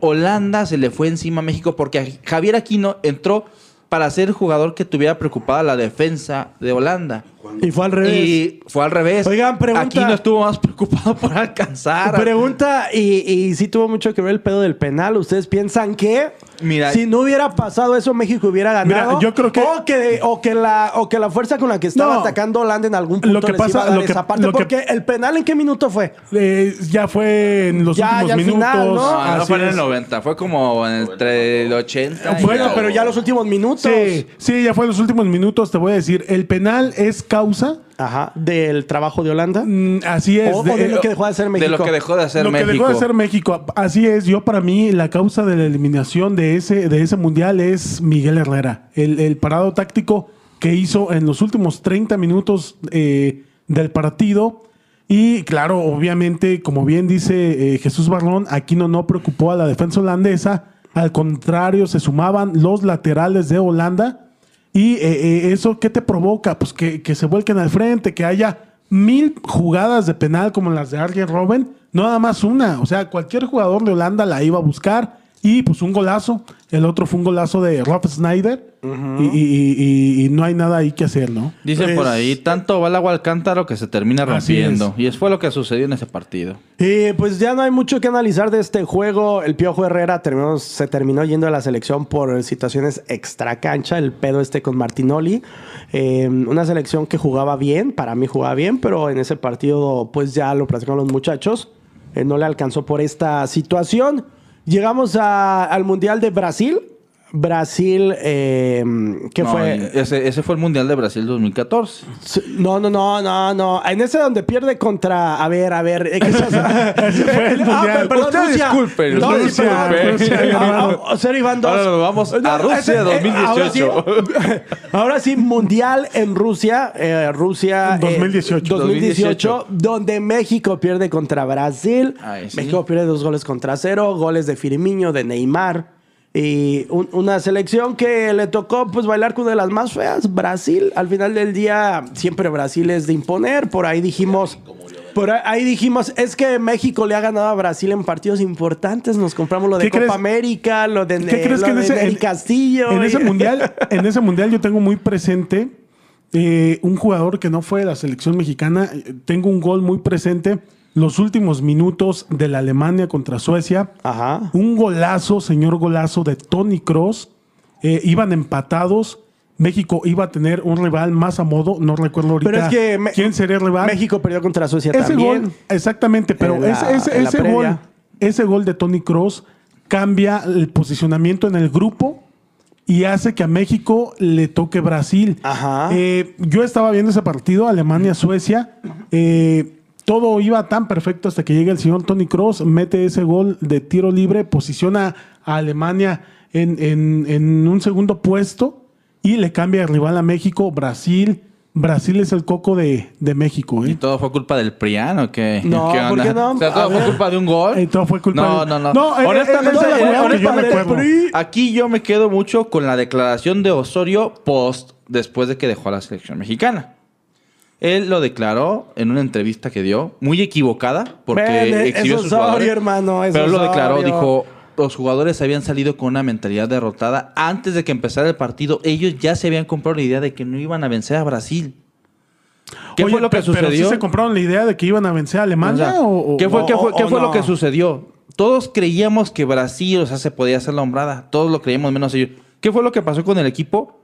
Holanda se le fue encima a México porque Javier Aquino entró para ser el jugador que tuviera preocupada la defensa de Holanda. Y fue al revés. Y fue al revés. Oigan, pregunta- Aquino estuvo más preocupado por alcanzar. Pregunta, y, y sí tuvo mucho que ver el pedo del penal. ¿Ustedes piensan que Mira- si no hubiera pasado eso, México hubiera ganado? Mira, yo creo que- O que, o que, la, o que la fuerza con la que estaba No. atacando Holanda en algún punto Lo que les pasa- iba a dar lo que- esa parte. lo que- Porque el penal, ¿en qué minuto fue? Eh, ya fue en los Ya, últimos ya minutos. final, ¿no? No, no fue en el es. 90, fue como entre el 80. y Bueno, pero ya los últimos minutos. Sí, sí, ya fue en los últimos minutos. Te voy a decir, el penal es causa. Ajá, del trabajo de Holanda. mm, así es. o, o de lo que dejó de hacer México. De lo que dejó de hacer lo México. que dejó de hacer México. Así es. Yo, para mí, la causa de la eliminación de ese, de ese mundial es Miguel Herrera. El, el parado táctico que hizo en los últimos 30 minutos eh, del partido. Y claro, obviamente, como bien dice eh, Jesús Barrón, Aquino no preocupó a la defensa holandesa. Al contrario, se sumaban los laterales de Holanda. Y eh, eh, eso, ¿qué te provoca? Pues que, que se vuelquen al frente, que haya mil jugadas de penal como las de Arjen Robben, no nada más una. O sea, cualquier jugador de Holanda la iba a buscar. Y pues un golazo. El otro fue un golazo de Rob Snyder. y, y- y- y no hay nada ahí que hacer, ¿no? Dicen por Pues- ahí, tanto va el agua al cántaro que se termina rompiendo. Y eso fue lo que sucedió en ese partido. Y pues ya no hay mucho que analizar de este juego. El Piojo Herrera terminó- se terminó yendo a la selección por situaciones extra cancha. El pedo este con Martinoli. Eh, una selección que jugaba bien, para mí jugaba bien, pero en ese partido pues ya lo platicaron los muchachos. Eh, no le alcanzó por esta situación. Llegamos a- al Mundial de Brasil. Brasil, eh, ¿qué No, fue? Ese, ese fue el Mundial de Brasil 2014. Sí, No, no, no, no, no. En ese donde pierde contra. A ver, a ver. eh, ¿qué? Ese fue el Ah, mundial. perdón, Rusia. disculpen, No, Rusia, perdón. Rusia, Ah, hermano. ah, Cero y van dos. Ahora nos vamos a Rusia ese, eh, 2018. Ahora sí, ahora sí, mundial en Rusia. eh, Rusia. eh, 2018. 2018, donde México pierde contra Brasil. Ay, sí. México pierde dos goles contra cero. Goles de Firmino, de Neymar. Y un- una selección que le tocó pues bailar con una de las más feas, Brasil. Al final del día, siempre Brasil es de imponer. Por ahí dijimos, por ahí, dijimos, es que México le ha ganado a Brasil en partidos importantes. Nos compramos lo de ¿Qué Copa crees? América, lo de, ¿Qué crees lo que en de ese, Castillo. en ese mundial, en ese mundial yo tengo muy presente eh, un jugador que no fue de la selección mexicana. Tengo un gol muy presente. Los últimos minutos de la Alemania contra Suecia. Ajá. Un golazo, señor golazo de Tony Cross. iban empatados. México iba a tener un rival más a modo. No recuerdo ahorita Pero es que Me- quién sería el rival. México perdió contra Suecia Ese también. gol, exactamente, pero la- ese, ese- gol, ese gol de Tony Cross cambia el posicionamiento en el grupo y hace que a México le toque Brasil. Ajá. Eh, yo estaba viendo ese partido, Alemania-Suecia. eh, todo iba tan perfecto hasta que llega el señor Tony Cross, mete ese gol de tiro libre, posiciona a Alemania en, en- en un segundo puesto y le cambia el rival a México. Brasil Brasil es el coco de, de México, ¿Y ¿eh? todo fue culpa del Prián o qué? No, ¿Qué no? O sea, todo fue ver. culpa de un gol. Eh, todo fue culpa no, de- no, no, No, eh, eh, honestamente, eh, eh, yo me aquí yo me quedo mucho con la declaración de Osorio post después de que dejó a la selección mexicana. Él lo declaró en una entrevista que dio, muy equivocada, porque Ven, exhibió sus jugadores. hermano, pero él lo declaró, dijo, los jugadores habían salido con una mentalidad derrotada. Antes de que empezara el partido, ellos ya se habían comprado la idea de que no iban a vencer a Brasil. ¿Qué Oye, fue lo que pe- Pero sucedió? sí se compraron la idea de que iban a vencer a Alemania sea, o, o- ¿Qué fue, qué qué lo que sucedió? Todos creíamos que Brasil, o sea, se podía hacer la hombrada. Todos lo creíamos, menos ellos. ¿Qué fue lo que pasó con el equipo?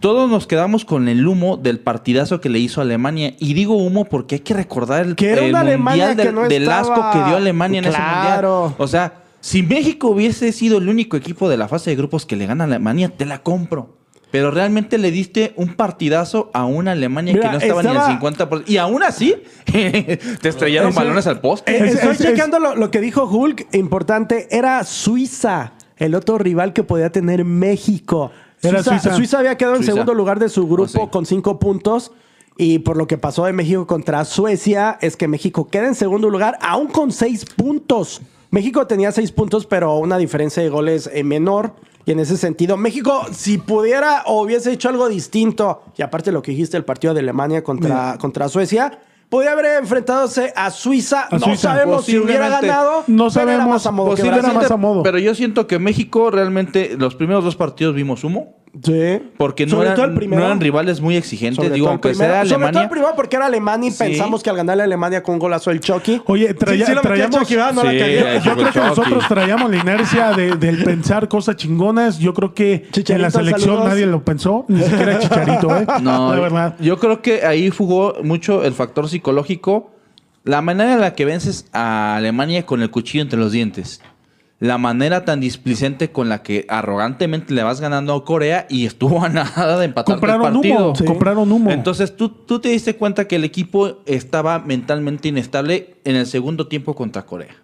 Todos nos quedamos con el humo del partidazo que le hizo a Alemania. Y digo humo porque hay que recordar el, Que era el una mundial que del, no del estaba- asco que dio Alemania en ese Claro. mundial. O sea, si México hubiese sido el único equipo de la fase de grupos que le gana a Alemania, te la compro. Pero realmente le diste un partidazo a una Alemania Mira, que no estaba, ni estaba- al 50%. Y aún así, te estrellaron balones al poste. Es- Estoy es- es- checando lo, lo que dijo Hulk, importante. Era Suiza, el otro rival que podía tener México. Era Suiza, Suiza. había quedado en Suiza. segundo lugar de su grupo Oh, sí. con cinco puntos. Y por lo que pasó de México contra Suecia, es que México queda en segundo lugar, aún con seis puntos. México tenía seis puntos, pero una diferencia de goles eh, menor. Y en ese sentido, México, si pudiera o hubiese hecho algo distinto, y aparte lo que dijiste, el partido de Alemania contra, contra Suecia, podía haber enfrentadose a Suiza. A no Suiza. sabemos si hubiera ganado. No pero era sabemos. más a modo que Posiblemente Brasil. más a modo. Pero yo siento que México realmente, los primeros dos partidos vimos humo. Sí. Porque no Sobre todo eran, el primero. no eran rivales muy exigentes. Sobre Digo, aunque primero. sea Sobre todo el Alemania. primero porque era Alemania y Sí. pensamos que al ganarle a Alemania con un golazo el Chucky. Oye, traía- sí, sí traíamos- Chucky. No la Yo fue creo que nosotros traíamos la inercia de, del pensar cosas chingonas. Yo creo que en la selección saludos. nadie lo pensó. Ni siquiera Chicharito, ¿eh? No, la verdad. yo creo que ahí jugó mucho el factor psicológico. La manera en la que vences a Alemania con el cuchillo entre los dientes. La manera tan displicente con la que arrogantemente le vas ganando a Corea y estuvo a nada de empatar el Compraron partido. humo. Compraron humo. Entonces tú, tú te diste cuenta que el equipo estaba mentalmente inestable en el segundo tiempo contra Corea.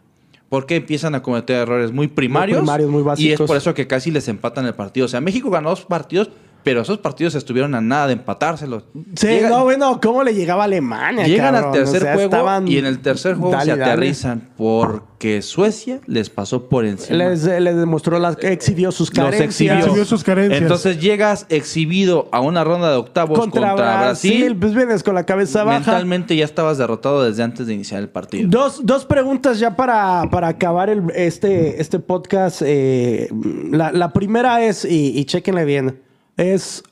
Porque empiezan a cometer errores muy primarios. primarios, muy Y es básicos. por eso que casi les empatan el partido. O sea, México ganó dos partidos, pero esos partidos estuvieron a nada de empatárselos. Sí, Llega- no, bueno, ¿cómo le llegaba a Alemania? Llegan cabrón? al tercer O sea, juego estaban- y en el tercer juego Dale, se dale. aterrizan porque Suecia les pasó por encima. Les, les demostró, las, exhibió sus Los carencias. exhibió. Exhibió sus carencias. Entonces llegas exhibido a una ronda de octavos Contra, contra, Brasil, Brasil. pues vienes con la cabeza baja. Mentalmente ya estabas derrotado desde antes de iniciar el partido. Dos, dos preguntas ya para, para acabar el- este, este podcast. eh, la, la primera es, y, y chéquenle bien, es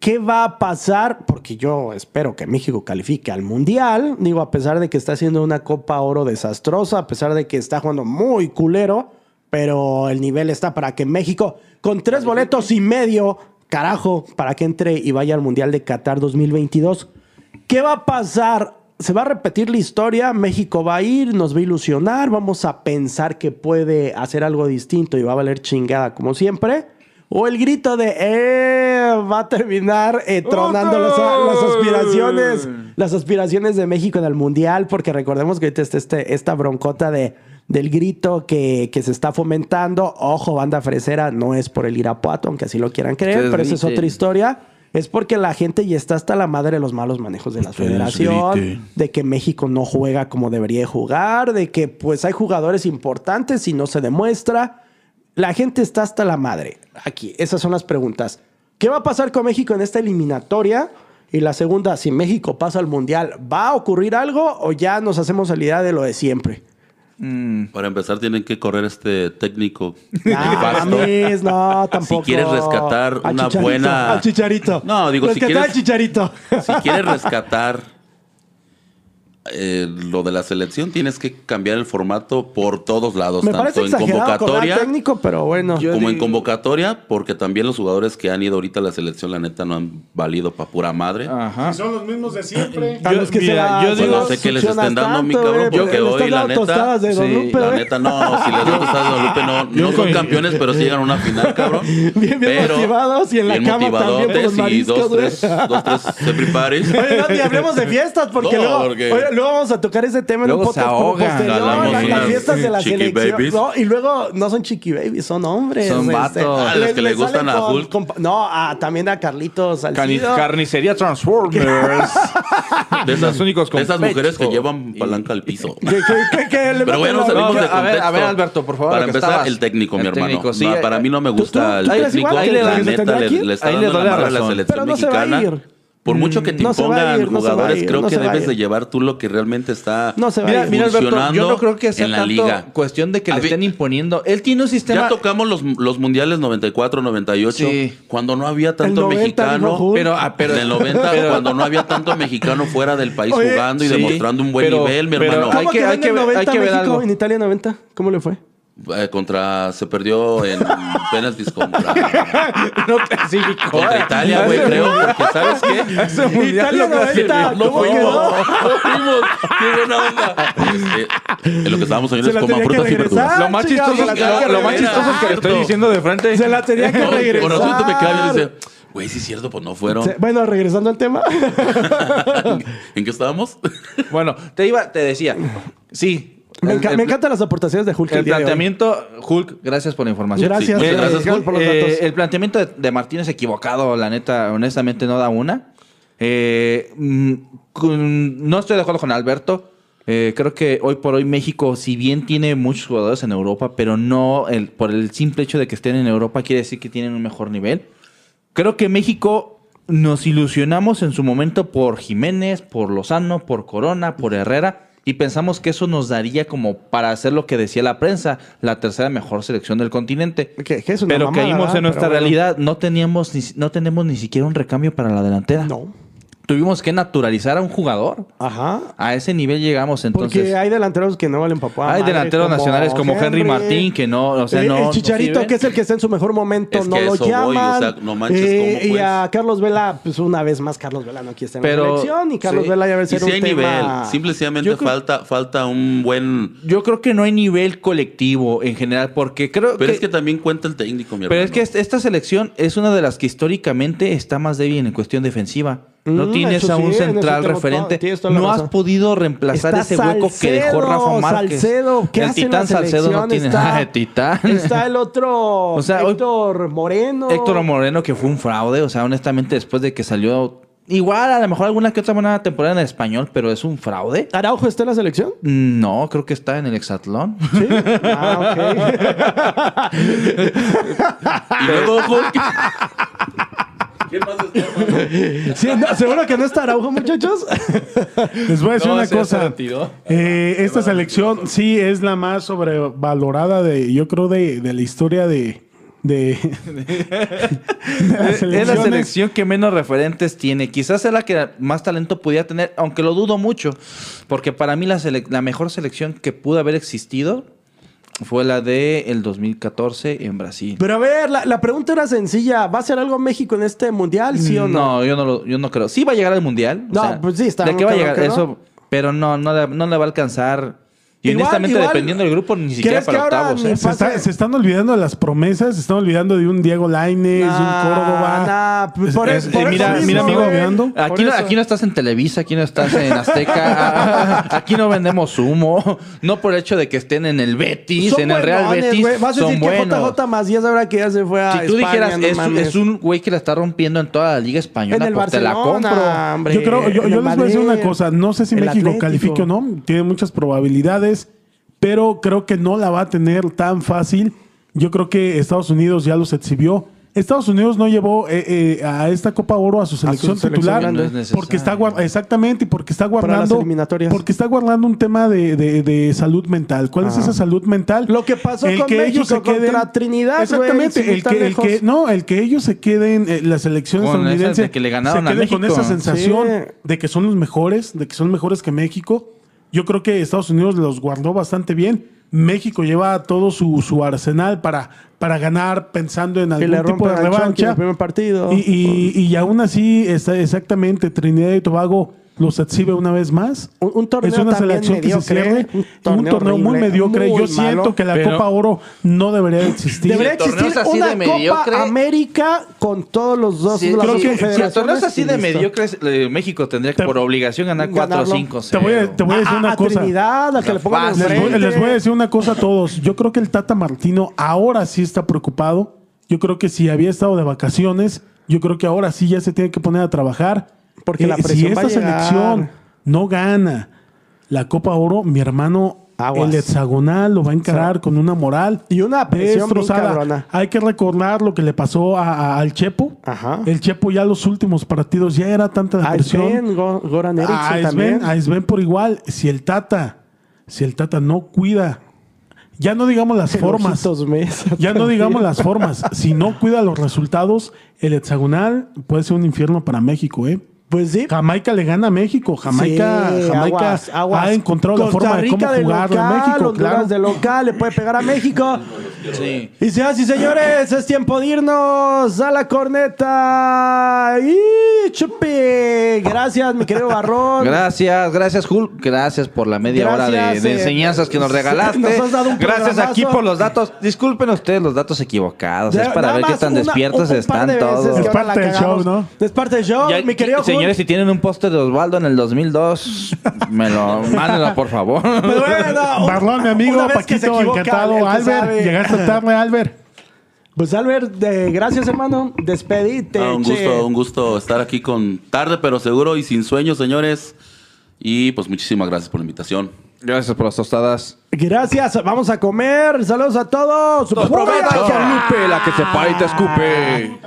¿qué va a pasar? Porque yo espero que México califique al Mundial. Digo, a pesar de que está haciendo una Copa Oro desastrosa, a pesar de que está jugando muy culero, pero el nivel está para que México, con tres boletos y medio, carajo, para que entre y vaya al Mundial de Qatar 2022. ¿Qué va a pasar? ¿Se va a repetir la historia? ¿México va a ir? ¿Nos va a ilusionar? ¿Vamos a pensar que puede hacer algo distinto y va a valer chingada como siempre? ¿O el grito de eh, va a terminar eh, tronando las, las aspiraciones las aspiraciones de México en el Mundial? Porque recordemos que ahorita está este, esta broncota de, del grito que, que se está fomentando. Ojo, banda fresera, no es por el Irapuato, aunque así lo quieran creer, Ustedes pero esa es otra historia. Es porque la gente ya está hasta la madre de los malos manejos de la Ustedes federación, griten. de que México no juega como debería jugar, de que pues hay jugadores importantes y no se demuestra. La gente está hasta la madre. Aquí, esas son las preguntas. ¿Qué va a pasar con México en esta eliminatoria? Y la segunda, si México pasa al Mundial, ¿va a ocurrir algo o ya nos hacemos la idea de lo de siempre? Para empezar, tienen que correr este técnico. Ah, nefasto. mames, no, tampoco. quieres rescatar Al una buena- Al chicharito. No, digo, si Rescatar quieres- al chicharito. Si quieres rescatar eh, lo de la selección, tienes que cambiar el formato por todos lados, Me tanto en convocatoria técnico, pero bueno. Yo como en digo- convocatoria, porque también los jugadores que han ido ahorita a la selección, la neta, no han valido para pura madre. Ajá. Son los mismos de siempre. Yo- que se mira, yo se digo- la No sé qué les estén dando, mi tanto, cabrón, güey, porque le hoy, la neta, de Don sí, Lupe, La güey. neta, no, si les dan tostadas de Lupe, no, yo no son campeones, pero sí llegan a una final, cabrón. Bien, bien Pero motivados y en la bien cama también por los motivadotes y mariscos, dos, tres, dos, tres every parties. Oye, no, ni hablemos de fiestas porque No, luego. Luego vamos a tocar ese tema en Luego un se podcast como ahogan. posterior, Hablamos las, de las unas fiestas de la chiqui selección. babies. No, y luego no son chiqui babies, son hombres. Son vatos. Ah, los que le gustan a Hulk. no, a- también a Carlitos Salcido. carnicería Transformers. De esas, Los únicos de esas mujeres que pecho. llevan palanca al piso. Que- que- que- que le Pero bueno, meten la- salimos No, de a ver, a Alberto, por favor, Para lo que empezar, estabas. el técnico, mi El hermano. técnico, sí, No, eh, para mí no me tú- gusta el ahí técnico. ahí le- la se neta tendrá le, que ir. le está Ahí le dando doy la la madre a la razón. selección Pero no se va a mexicana. ir. Por mucho que te No va a impongan ir, no jugadores, ir, creo no que debes ir. de llevar tú lo que realmente está No se va a Mira, ir. mira, Alberto, yo funcionando no creo que sea en la tanto liga. cuestión de que le A ver, estén imponiendo. Él tiene un sistema. Ya tocamos los, los mundiales 94, 98, Sí. cuando no había tanto 90 mexicano. Pero, ah, pero, en el 90, pero- cuando no había tanto mexicano fuera del país Oye, jugando y sí, demostrando un buen pero- nivel, mi pero hermano. hay ¿Cómo que- quedó hay en que el ver- 90 hay que ver México algo. en Italia 90? ¿Cómo le fue? Eh, contra se perdió en penaltis contra, no clasificó. contra Italia, güey, creo, porque ¿sabes qué? Ese mundial Italia lo 90, No ¿cómo fuimos, no fuimos, qué buena onda. En lo que estábamos oyendo Se es la coman tenía que frutas y regresar. verduras. Lo más chistoso, lo más chistoso es que le estoy diciendo de frente. Se la tenía que regresar. Con nosotros te me quedaba y dice, güey, sí es cierto, pues no fueron. Bueno, regresando al tema. ¿En qué estábamos? Bueno, te iba, te decía. Sí. Me, enca- el- me encantan las aportaciones de Hulk. El planteamiento, Hulk, gracias por la información. Gracias, Sí, muchas gracias, gracias Hulk. por los Eh, datos. el planteamiento de, de Martínez equivocado, la neta, honestamente no da una. Eh, mm, con- no estoy de acuerdo con Alberto. Eh, creo que hoy por hoy México, si bien tiene muchos jugadores en Europa, pero no el, por el simple hecho de que estén en Europa quiere decir que tienen un mejor nivel. Creo que México nos ilusionamos en su momento por Jiménez, por Lozano, por Corona, por Herrera. Y pensamos que eso nos daría como para hacer lo que decía la prensa, la tercera mejor selección del continente. Que- que es una Pero mamada, caímos en nuestra bueno. realidad. No teníamos ni, no tenemos ni siquiera un recambio para la delantera. No. Tuvimos que naturalizar a un jugador. Ajá. A ese nivel llegamos entonces. Porque hay delanteros que no valen papá. hay madre, delanteros como nacionales como Henry, Martín que no, o sea, Eh, no. el Chicharito, que es el que está en su mejor momento, Es no que lo eso voy, o llaman. sea, no manches, Eh, ¿cómo, y a Carlos Vela, pues una vez más, Carlos Vela no quiere estar en Pero- la selección. Y Carlos sí. Vela ya va a Y ser si un hay tema... nivel, simplemente creo- falta, falta un buen... Yo creo que no hay nivel colectivo en general, porque creo Pero que. es que también cuenta el técnico, mi pero hermano. es que est- esta selección es una de las que históricamente está más débil en cuestión defensiva. No Mm, tienes a un central todo- referente. No has podido reemplazar Está ese hueco que dejó Rafa Márquez. Salcedo, ¿qué el hace titán Salcedo no tiene Está- nada de titán. Está el otro, O sea, hoy- Héctor Moreno. Héctor Moreno, que fue un fraude, o sea, honestamente, después de que salió. Igual, a lo mejor alguna que otra buena temporada en español, pero es un fraude. ¿Araujo está en la selección? No, creo que está en el Hexatlón. Sí. Ah, ok. Y luego. ¿Quién más está, mano? Sí, no, ¿Seguro que no está Araujo, muchachos? Les voy a decir No, una cosa. Eh, esta selección sí es la más sobrevalorada de, yo creo, de, de la historia de, de, de las Es la selección que menos referentes tiene. Quizás es la que más talento pudiera tener, aunque lo dudo mucho. Porque para mí la, sele- la mejor selección que pudo haber existido fue la de el 2014 en Brasil. Pero a ver, la, la pregunta era sencilla. ¿Va a ser algo México en este mundial, sí o no? No, yo no, lo- yo no creo. Sí va a llegar al mundial. o No, sea, pues sí, está ¿De qué va a llegar? no. Eso, pero no, no, le, no le va a alcanzar. Y Igual, honestamente, igual, dependiendo del grupo, ni siquiera ¿crees que para octavos. ¿eh? Se, está- se están olvidando de las promesas, se están olvidando de un Diego Lainez, de un Córdoba. Nah, pues por, Es- eso- por eh, eso mira, mismo, mira, amigo, Aquí no, aquí no estás en Televisa, aquí no estás en Azteca, aquí no vendemos humo, no por el hecho de que estén en el Betis, Son en el Real buenones, Betis, güey. Vas a son decir buenos. que JJ Macías ahora que ya se fue a Si tú España, dijeras, no es, un güey que la está rompiendo en toda la liga española, en el pues te la Barcelona, compro. hombre, Yo creo, yo, yo les voy a decir una cosa, no sé si México califique o no, tiene muchas probabilidades, pero creo que no la va a tener tan fácil. Yo creo que Estados Unidos ya los exhibió. Estados Unidos no llevó eh, eh, a esta Copa Oro a su selección selección titular. No es porque está exactamente y porque está guardando porque está guardando un tema de, de- de salud mental. ¿Cuál es esa salud mental? Lo que pasó con México contra Trinidad, Exactamente, el que, el que no, el que ellos se queden eh, la selección Con estadounidense de que le ganaron se a con esa sensación Sí. de que son los mejores, de que son mejores que México. Yo creo que Estados Unidos los guardó bastante bien. México lleva todo su, su arsenal para, para ganar pensando en algún tipo de revancha. el primer partido. Y, y- y aún así, está exactamente, Trinidad y Tobago los exhibe una vez más. Un- un torneo es una también selección que se mediocre, cierre. un Un torneo torneo, muy mediocre. muy Yo siento malo. que la Pero- Copa Oro no debería de existir. Debería existir así una de mediocre- Copa América con todos los dos. Sí, creo que- si el torneo es así de mediocres, eh, México tendría que Te- por obligación ganar 4 Ganarlo. 5 Te voy a, te voy a decir A- una a cosa. Trinidad, a que le pongan. Les voy, les voy a decir una cosa a todos. Yo creo que el Tata Martino ahora sí está preocupado. Yo creo que si había estado de vacaciones, yo creo que ahora sí ya se tiene que poner a trabajar. Eh, Porque la si presión va esta a selección no gana la Copa Oro, mi hermano, Aguas. el hexagonal lo va a encarar con una moral Y una presión destrozada. Hay que recordar lo que le pasó a- a- al Chepo. Ajá. El Chepo ya los últimos partidos ya era tanta la presión. Sven, Go- Goran A también. Sven, a Sven por igual. Si el Tata, si el Tata no cuida, ya no digamos las formas, Mesa ya no digamos las formas, si no cuida los resultados, el hexagonal puede ser un infierno para México, ¿eh? Pues sí. Jamaica le gana a México. Jamaica, Sí, Jamaica aguas, aguas. ha encontrado la Costa forma de cómo Rica jugarle local, a México. Honduras Claro. de local, le puede pegar a México. Sí. Y señoras y señores, es tiempo de irnos a la corneta. ¡Y chupi! Gracias, mi querido Barrón. Gracias, gracias, Jul. Gracias por la media hora de, eh, enseñanzas que nos regalaste. nos has dado un gracias aquí por los datos. Disculpen ustedes los datos equivocados. es para ver qué tan una- despiertos un- un par están todos. Es parte del show. ¿no? Es parte del show, Ya, mi querido Jul. señores, si tienen un póster de Osvaldo en el 2002, me lo mándenlo, por favor. Pero bueno, un- Barlón, mi amigo, Paquito, encantado. Albert, llegaste Albert. Pues Albert, de- gracias hermano. Despedite. Ah, un che. gusto, un gusto estar aquí con tarde, pero seguro y sin sueño, señores. Y pues muchísimas gracias por la invitación. Gracias por las tostadas. Gracias, vamos a comer. Saludos a todos. Lupe, la que se para y te escupe.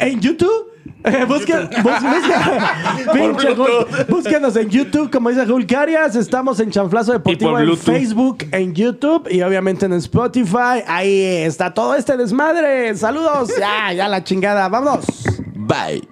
En YouTube. Eh, Búsquenos en YouTube, como dice Raúl Carias. Estamos en Chanflazo Deportivo en Facebook, en YouTube y obviamente en Spotify. Ahí está todo este desmadre. Saludos. ya, ya la chingada. Vámonos. Bye.